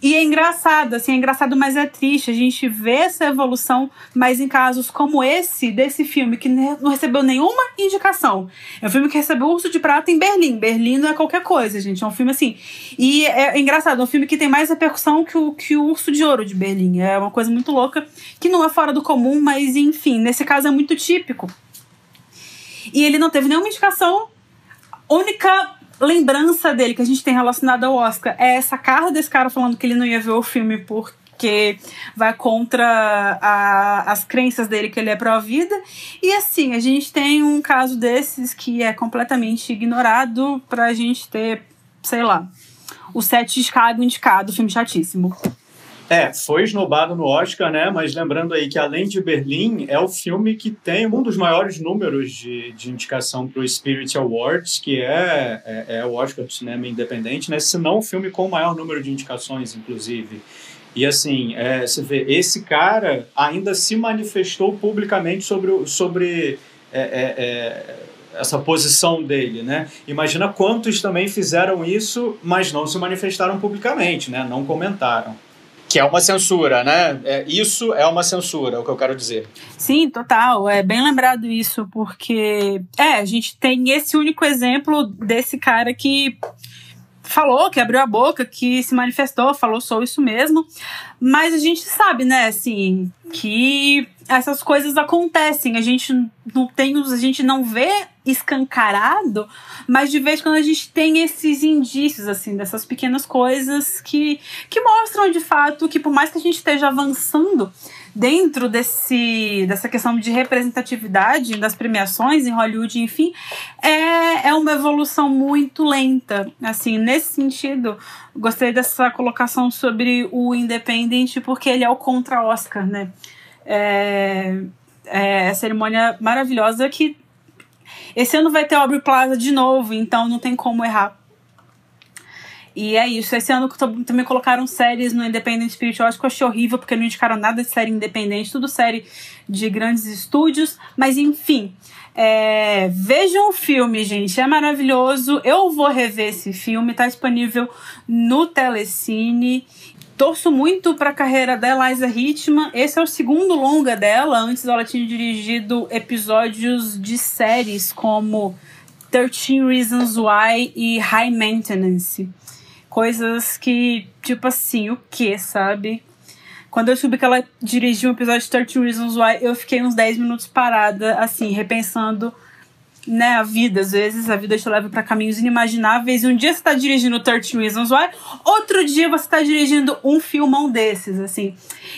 E é engraçado, assim, é engraçado, mas é triste. A gente vê essa evolução, mas em casos como esse, desse filme, que não recebeu nenhuma indicação. É um filme que recebeu Urso de Prata em Berlim. Berlim não é qualquer coisa, gente. É um filme assim. E é, é engraçado, é um filme que tem mais repercussão que o, que o Urso de Ouro de Berlim. É uma coisa muito louca, que não é fora do comum, mas enfim, nesse caso é muito típico. E ele não teve nenhuma indicação. Única lembrança dele que a gente tem relacionada ao Oscar é essa carta desse cara falando que ele não ia ver o filme porque vai contra a, as crenças dele que ele é pró-vida. E assim, a gente tem um caso desses que é completamente ignorado pra gente ter sei lá, o Sete Chicago indicado, filme chatíssimo. É, foi esnobado no Oscar, né? Mas lembrando aí que além de Berlim, é o filme que tem um dos maiores números de, de indicação para o Spirit Awards, que é, é, é, o Oscar do cinema independente, né? Se não o filme com o maior número de indicações, inclusive. E assim, é, você vê, esse cara ainda se manifestou publicamente sobre, sobre é, é, é, essa posição dele, né? Imagina quantos também fizeram isso, mas não se manifestaram publicamente, né? Não comentaram. Que é uma censura, né? É, isso é uma censura, é o que eu quero dizer. Sim, total. É bem lembrado isso, porque é, a gente tem esse único exemplo desse cara que falou, que abriu a boca, que se manifestou, falou sou isso mesmo. Mas a gente sabe, né, assim, que essas coisas acontecem. A gente não tem, a gente não vê escancarado, mas de vez em quando a gente tem esses indícios, assim, dessas pequenas coisas que, que mostram de fato que por mais que a gente esteja avançando dentro desse, dessa questão de representatividade das premiações em Hollywood, enfim, é, é uma evolução muito lenta. Assim, nesse sentido, gostei dessa colocação sobre o Independent, porque ele é o contra-Oscar, né? É, é a cerimônia maravilhosa que esse ano vai ter Aubrey Plaza de novo, então não tem como errar. E é isso. Esse ano também colocaram séries no Independent Spirit. Eu acho que eu achei horrível, porque não indicaram nada de série independente, tudo série de grandes estúdios. Mas enfim. É, vejam o filme, gente. É maravilhoso. Eu vou rever esse filme. Tá disponível no Telecine. Torço muito para a carreira da Eliza Hitman. Esse é o segundo longa dela. Antes ela tinha dirigido episódios de séries como 13 Reasons Why e High Maintenance. Coisas que, tipo assim, o que, sabe? Quando eu soube que ela dirigiu um episódio de 13 Reasons Why, eu fiquei uns 10 minutos parada, assim, repensando né, a vida. Às vezes a vida te leva para caminhos inimagináveis. E um dia você tá dirigindo 13 Reasons Why, outro dia você tá dirigindo um filmão desses, assim.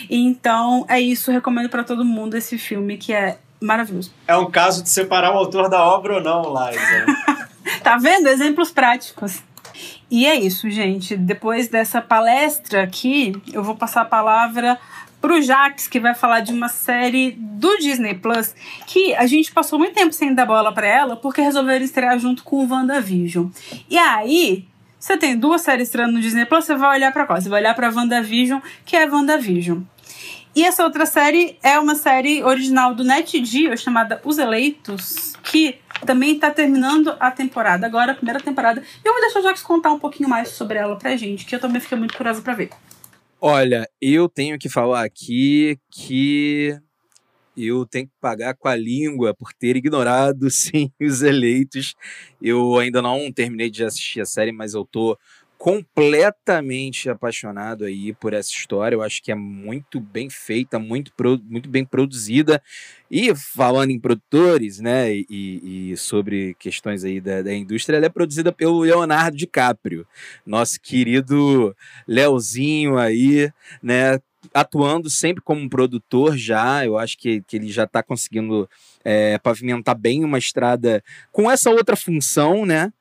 Então é isso, recomendo para todo mundo esse filme que é maravilhoso. É um caso de separar o autor da obra ou não, Liza. tá vendo? Exemplos práticos. E é isso, gente. Depois dessa palestra aqui, eu vou passar a palavra pro Jax, que vai falar de uma série do Disney Plus, que a gente passou muito tempo sem dar bola para ela, porque resolveram estrear junto com o WandaVision. E aí, você tem duas séries estreando no Disney Plus, você vai olhar para qual? Você vai olhar pra WandaVision, que é WandaVision. E essa outra série é uma série original do NetGeo chamada Os Eleitos, que também está terminando a temporada, agora a primeira temporada. E eu vou deixar o Jax contar um pouquinho mais sobre ela pra gente, que eu também fiquei muito curiosa para ver. Olha, eu tenho que falar aqui que eu tenho que pagar com a língua por ter ignorado, sim, os eleitos. Eu ainda não terminei de assistir a série, mas eu tô completamente apaixonado aí por essa história. Eu acho que é muito bem feita, muito, muito bem produzida. E falando em produtores, né, e, e sobre questões aí da, da, indústria, ela é produzida pelo Leonardo DiCaprio, nosso querido Leozinho aí, né, atuando sempre como produtor já. Eu acho que, que ele já está conseguindo é, pavimentar bem uma estrada com essa outra função, né?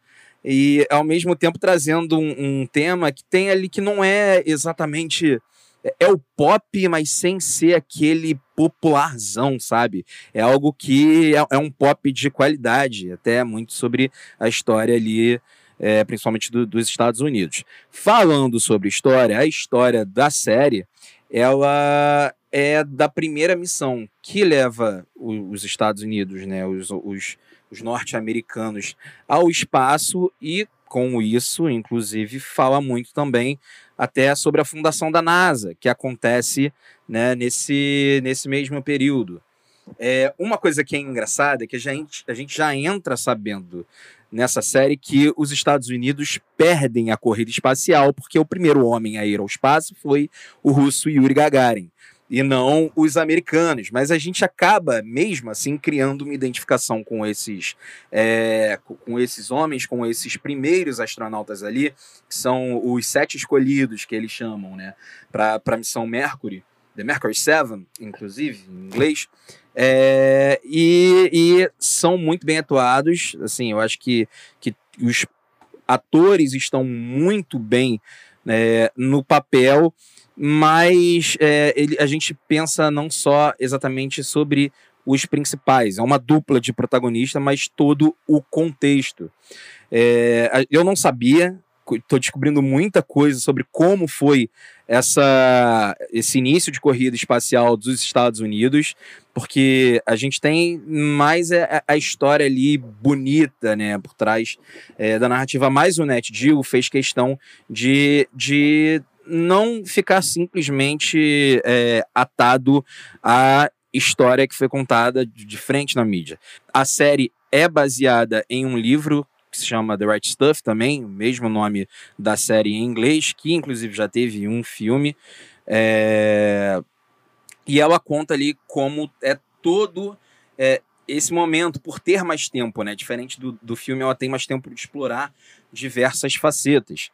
E ao mesmo tempo trazendo um, um, tema que tem ali que não é exatamente é, é o pop, mas sem ser aquele popularzão, sabe? É algo que é, é um pop de qualidade, até muito sobre a história ali, é, principalmente do, dos Estados Unidos. Falando sobre história, a história da série, ela é da primeira missão que leva os Estados Unidos, né, os, os os norte-americanos ao espaço e com isso, inclusive, fala muito também até sobre a fundação da NASA, que acontece né, nesse, nesse mesmo período. É, uma coisa que é engraçada é que a gente, a gente já entra sabendo nessa série que os Estados Unidos perdem a corrida espacial porque o primeiro homem a ir ao espaço foi o russo Yuri Gagarin e não os americanos. Mas a gente acaba, mesmo assim, criando uma identificação com esses, é, com esses homens, com esses primeiros astronautas ali, que são os sete escolhidos, que eles chamam, né, para a missão Mercury, The Mercury 7, inclusive, em inglês. É, e, e, são muito bem atuados. Assim, eu acho que, que os atores estão muito bem é, no papel, mas é, ele, a gente pensa não só exatamente sobre os principais, é uma dupla de protagonista, mas todo o contexto. É, eu não sabia, estou descobrindo muita coisa sobre como foi essa, esse início de corrida espacial dos Estados Unidos, porque a gente tem mais a, a história ali bonita, né, por trás é, da narrativa, mais o Net Geo fez questão de, de não ficar simplesmente é, atado à história que foi contada de frente na mídia. A série é baseada em um livro que se chama The Right Stuff também, o mesmo nome da série em inglês, que inclusive já teve um filme. É... E ela conta ali como é todo é, esse momento, por ter mais tempo, né? Diferente do, do filme, ela tem mais tempo de explorar diversas facetas.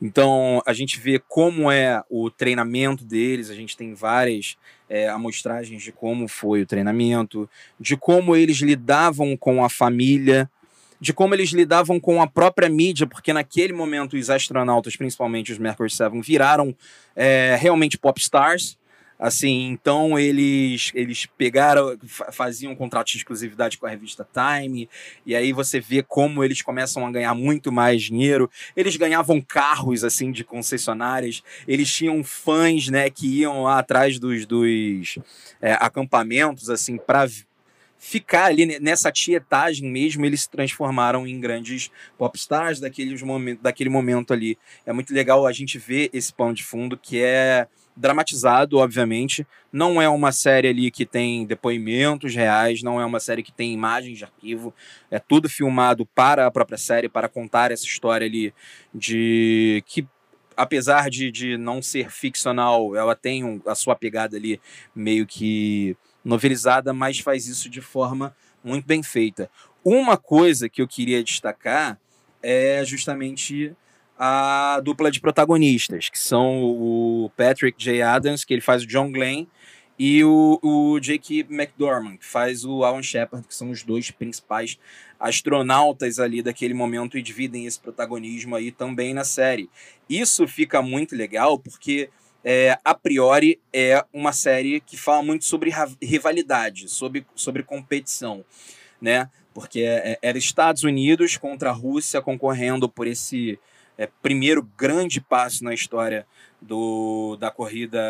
Então, a gente vê como é o treinamento deles, a gente tem várias é, amostragens de como foi o treinamento, de como eles lidavam com a família, de como eles lidavam com a própria mídia, porque naquele momento os astronautas, principalmente os Mercury 7, viraram é, realmente pop stars. Assim, então eles eles pegaram, faziam um contrato de exclusividade com a revista Time, e aí você vê como eles começam a ganhar muito mais dinheiro. Eles ganhavam carros assim de concessionárias, eles tinham fãs, né, que iam lá atrás dos, dos é, acampamentos assim para ficar ali nessa tietagem mesmo, eles se transformaram em grandes popstars daqueles momento, daquele momento ali. É muito legal a gente ver esse pano de fundo que é dramatizado, obviamente. Não é uma série ali que tem depoimentos reais, não é uma série que tem imagens de arquivo. É tudo filmado para a própria série, para contar essa história ali de que apesar de, de não ser ficcional, ela tem um, a sua pegada ali meio que novelizada, mas faz isso de forma muito bem feita. Uma coisa que eu queria destacar é justamente a dupla de protagonistas, que são o Patrick J. Adams, que ele faz o John Glenn, e o, o Jake McDormand, que faz o Alan Shepard, que são os dois principais astronautas ali daquele momento e dividem esse protagonismo aí também na série. Isso fica muito legal porque é, a priori, é uma série que fala muito sobre rivalidade, sobre, sobre competição, né? Porque é, é, era Estados Unidos contra a Rússia concorrendo por esse é, primeiro grande passo na história do, da corrida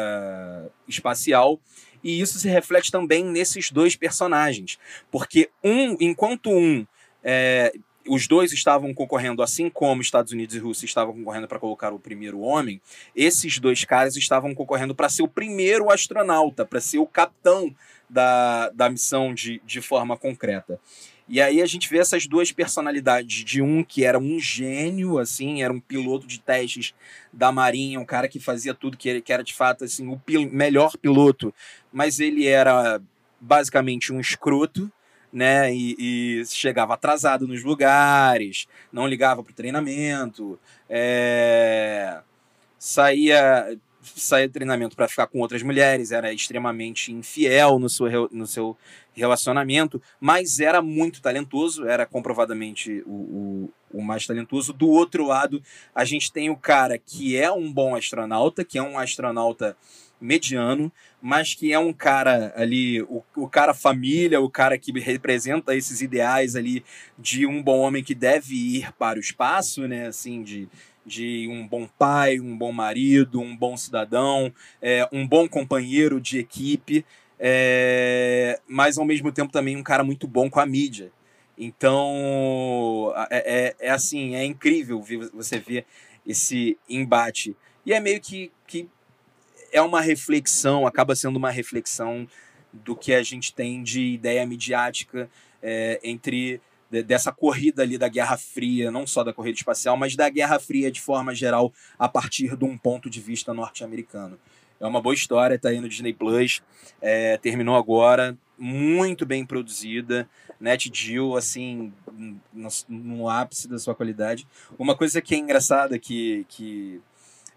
espacial. E isso se reflete também nesses dois personagens. Porque um, enquanto um é, os dois estavam concorrendo, assim como Estados Unidos e Rússia estavam concorrendo para colocar o primeiro homem, esses dois caras estavam concorrendo para ser o primeiro astronauta, para ser o capitão da, da missão de, de forma concreta. E aí a gente vê essas duas personalidades de um que era um gênio, assim, era um piloto de testes da Marinha, um cara que fazia tudo que, era de fato assim o pil melhor piloto, mas ele era basicamente um escroto, né? E, e chegava atrasado nos lugares, não ligava para o treinamento, é, saía saía treinamento para ficar com outras mulheres, era extremamente infiel no seu, no seu relacionamento, mas era muito talentoso, era comprovadamente o, o, o, mais talentoso. Do outro lado, a gente tem o cara que é um bom astronauta, que é um astronauta mediano, mas que é um cara ali, o, o cara família, o cara que representa esses ideais ali de um bom homem que deve ir para o espaço, né? Assim, de, de um bom pai, um bom marido, um bom cidadão, é, um bom companheiro de equipe, é, mas ao mesmo tempo também um cara muito bom com a mídia. Então, é, é, é assim, é incrível ver, você ver esse embate. E é meio que, que é uma reflexão, acaba sendo uma reflexão do que a gente tem de ideia midiática é, entre dessa corrida ali da Guerra Fria, não só da corrida espacial, mas da Guerra Fria de forma geral, a partir de um ponto de vista norte-americano. É uma boa história, tá aí no Disney Plus, é, terminou agora, muito bem produzida, Net Jill, assim, no, no, ápice da sua qualidade. Uma coisa que é engraçada que, que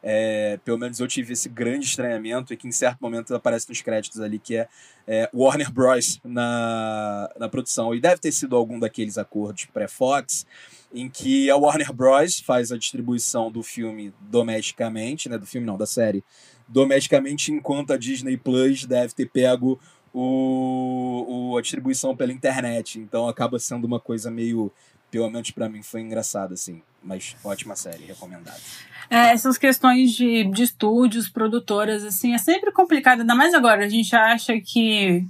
é, pelo menos eu tive esse grande estranhamento e que em certo momento aparece nos créditos ali, que é, é Warner Bros. Na, na produção. E deve ter sido algum daqueles acordos pré-Fox, em que a Warner Bros. faz a distribuição do filme domesticamente, né, do filme não, da série, domesticamente, enquanto a Disney Plus deve ter pego o, o, a distribuição pela internet. Então acaba sendo uma coisa meio, pelo menos para mim, foi engraçado, assim. Mas ótima série, recomendada. É, essas questões de, de estúdios, produtoras, assim, é sempre complicado, ainda mais agora. A gente acha que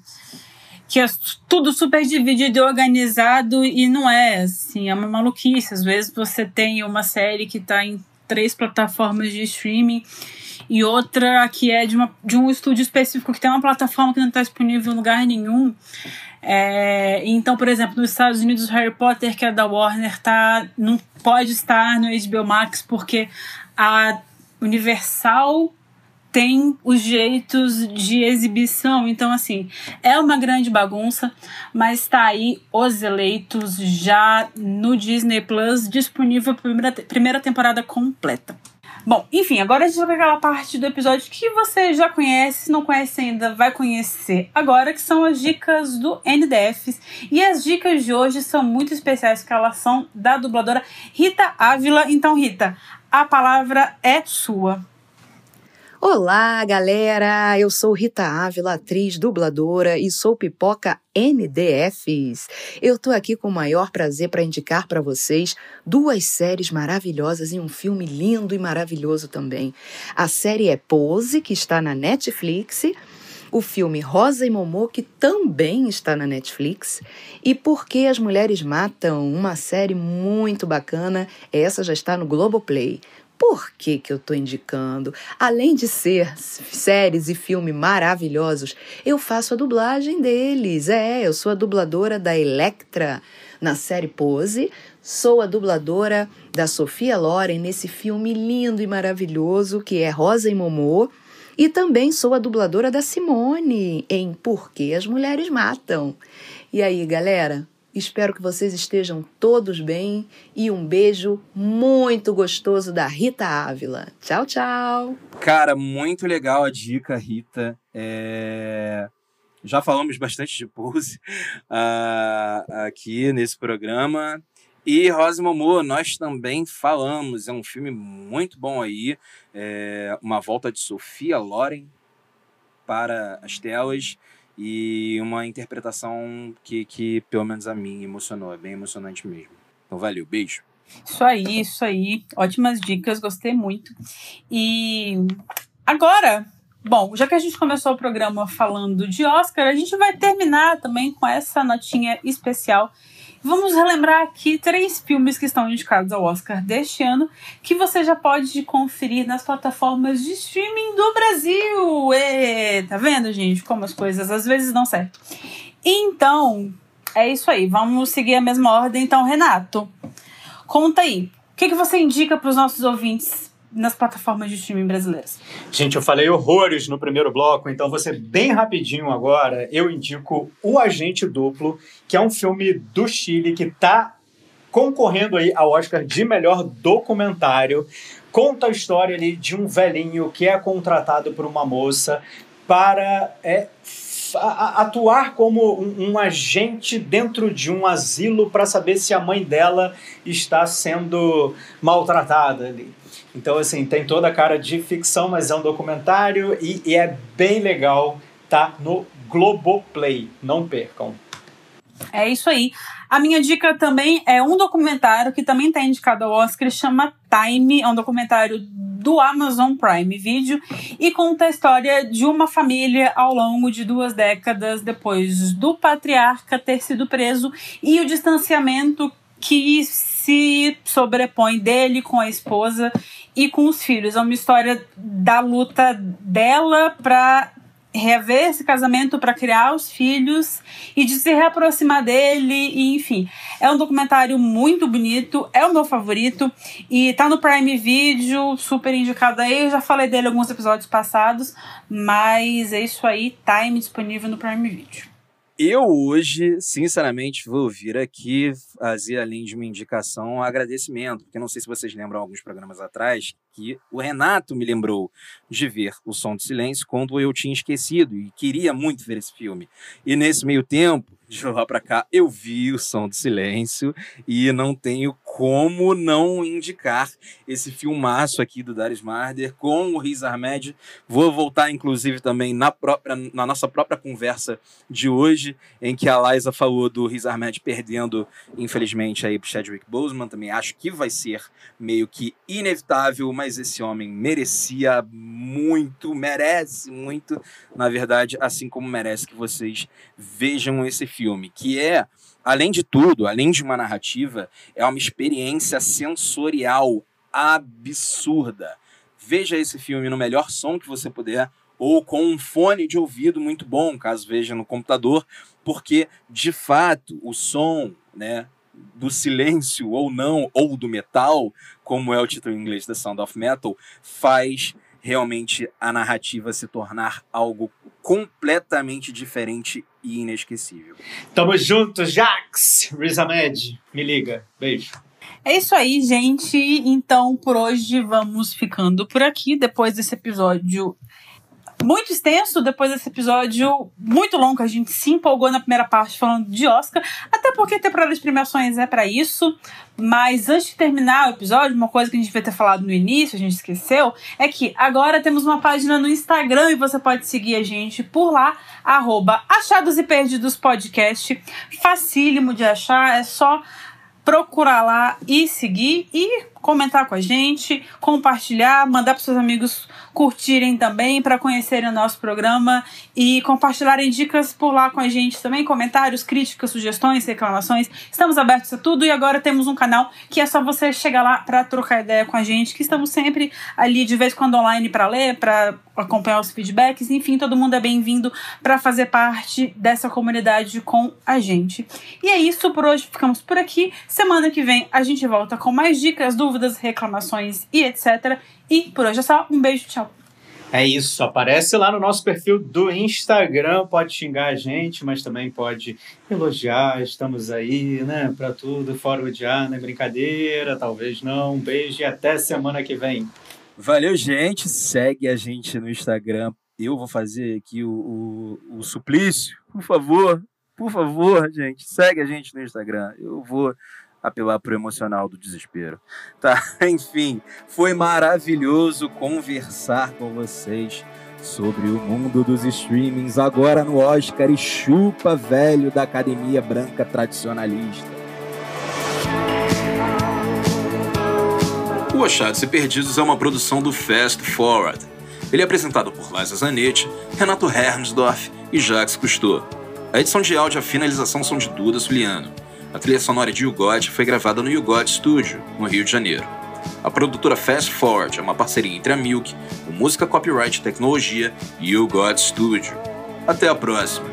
que é tudo super dividido e organizado e não é, assim, é uma maluquice. Às vezes você tem uma série que está em três plataformas de streaming e outra que é de, uma, de um estúdio específico que tem uma plataforma que não está disponível em lugar nenhum. É, então, por exemplo, nos Estados Unidos, Harry Potter, que é da Warner, tá, não pode estar no HBO Max porque a Universal tem os jeitos de exibição. Então, assim, é uma grande bagunça, mas está aí Os Eleitos já no Disney Plus, disponível a primeira, primeira temporada completa. Bom, enfim, agora a gente vai para aquela parte do episódio que você já conhece, se não conhece ainda, vai conhecer agora, que são as dicas do NDFs. E as dicas de hoje são muito especiais, porque elas são da dubladora Rita Ávila. Então, Rita, a palavra é sua. Olá, galera! Eu sou Rita Ávila, atriz, dubladora e sou pipoca NDFs. Eu tô aqui com o maior prazer para indicar para vocês duas séries maravilhosas e um filme lindo e maravilhoso também. A série é Pose, que está na Netflix, o filme Rosa e Momô, que também está na Netflix, e Por que as Mulheres Matam, uma série muito bacana, essa já está no Globoplay. Por que, que eu estou indicando? Além de ser séries e filmes maravilhosos, eu faço a dublagem deles. É, eu sou a dubladora da Electra na série Pose, sou a dubladora da Sofia Loren nesse filme lindo e maravilhoso que é Rosa e Momô. E também sou a dubladora da Simone em Por que as Mulheres Matam. E aí, galera, Espero que vocês estejam todos bem e um beijo muito gostoso da Rita Ávila. Tchau, tchau. Cara, muito legal a dica, Rita. É... Já falamos bastante de pose uh, aqui nesse programa. E Rosa Momô, nós também falamos. É um filme muito bom aí. É uma volta de Sofia Loren para as telas e uma interpretação que, que pelo menos a mim emocionou, é bem emocionante mesmo. Então valeu, beijo. Isso aí, isso aí. Ótimas dicas, gostei muito. E agora, bom, já que a gente começou o programa falando de Oscar, a gente vai terminar também com essa notinha especial Vamos relembrar aqui três filmes que estão indicados ao Oscar deste ano, que você já pode conferir nas plataformas de streaming do Brasil. E, tá vendo, gente, como as coisas às vezes dão certo. Então, é isso aí. Vamos seguir a mesma ordem. Então, Renato, conta aí. O que, que você indica para os nossos ouvintes nas plataformas de streaming brasileiras. Gente, eu falei horrores no primeiro bloco, então ser bem rapidinho agora. Eu indico O Agente Duplo, que é um filme do Chile que está concorrendo aí ao Oscar de melhor documentário. Conta a história ali de um velhinho que é contratado por uma moça para é, atuar como um, um, agente dentro de um asilo para saber se a mãe dela está sendo maltratada ali. Então, assim, tem toda a cara de ficção, mas é um documentário e, e é bem legal. Tá no Globoplay. Não percam. É isso aí. A minha dica também é um documentário que também está indicado ao Oscar, chama Time, é um documentário do Amazon Prime Video e conta a história de uma família ao longo de duas décadas depois do patriarca ter sido preso e o distanciamento que se sobrepõe dele com a esposa e com os filhos. É uma história da luta dela para rever esse casamento para criar os filhos e de se reaproximar dele e enfim. É um documentário muito bonito é o meu favorito e tá no Prime Video super indicado aí. Eu já falei dele em alguns episódios passados mas é isso aí time disponível no Prime Video Eu hoje, sinceramente, vou vir aqui fazer, além de uma indicação, um agradecimento, porque não sei se vocês lembram alguns programas atrás que o Renato me lembrou de ver O Som do Silêncio quando eu tinha esquecido e queria muito ver esse filme. E nesse meio tempo, de lá para cá, eu vi O Som do Silêncio e não tenho como não indicar esse filmaço aqui do Darius Marder com o Riz Ahmed. Vou voltar, inclusive, também na, própria, na nossa própria conversa de hoje, em que a Liza falou do Riz Ahmed perdendo, infelizmente, aí pro Chadwick Boseman. Também acho que vai ser meio que inevitável, mas esse homem merecia muito, merece muito, na verdade, assim como merece que vocês vejam esse filme, que é além de tudo, além de uma narrativa, é uma experiência sensorial absurda. Veja esse filme no melhor som que você puder ou com um fone de ouvido muito bom, caso veja no computador, porque de fato o som, né, do silêncio ou não, ou do metal, como é o título em inglês The Sound of Metal, faz realmente a narrativa se tornar algo completamente diferente e inesquecível. Tamo junto, Jax! Riz Ahmed, me liga. Beijo. É isso aí, gente. Então, por hoje, vamos ficando por aqui. Depois desse episódio muito extenso depois desse episódio muito longo. A gente se empolgou na primeira parte falando de Oscar, até porque temporada de premiações é para isso. Mas antes de terminar o episódio, uma coisa que a gente devia ter falado no início, a gente esqueceu, é que agora temos uma página no Instagram e você pode seguir a gente por lá, arroba Achados e Perdidos Podcast. Facílimo de achar, é só procurar lá e seguir e comentar com a gente, compartilhar, mandar para seus amigos curtirem também, para conhecerem o nosso programa e compartilharem dicas por lá com a gente também, comentários, críticas, sugestões, reclamações. Estamos abertos a tudo e agora temos um canal que é só você chegar lá para trocar ideia com a gente, que estamos sempre ali de vez em quando online para ler, para acompanhar os feedbacks, enfim, todo mundo é bem-vindo para fazer parte dessa comunidade com a gente. E é isso por hoje, ficamos por aqui. Semana que vem a gente volta com mais dicas, dúvidas dúvidas, reclamações e etc. E por hoje é só. Um beijo, tchau. É isso, aparece lá no nosso perfil do Instagram, pode xingar a gente, mas também pode elogiar, estamos aí, né, para tudo, fora odiar, não é brincadeira, talvez não. Um beijo e até semana que vem. Valeu, gente, segue a gente no Instagram. Eu vou fazer aqui o, o, o suplício, por favor, por favor, gente, segue a gente no Instagram. Eu vou apelar pro emocional do desespero. Tá, enfim, foi maravilhoso conversar com vocês sobre o mundo dos streamings agora no Oscar e chupa velho da academia branca tradicionalista. O Achados e Perdidos é uma produção do Fast Forward. Ele é apresentado por Liza Zanetti, Renato Hernsdorf e Jacques Cousteau. A edição de áudio e a finalização são de Duda Suliano. A trilha sonora de YouGod foi gravada no YouGod Studio, no Rio de Janeiro. A produtora Fast Forward é uma parceria entre a Milk, o Música Copyright Tecnologia e o God Studio. Até a próxima!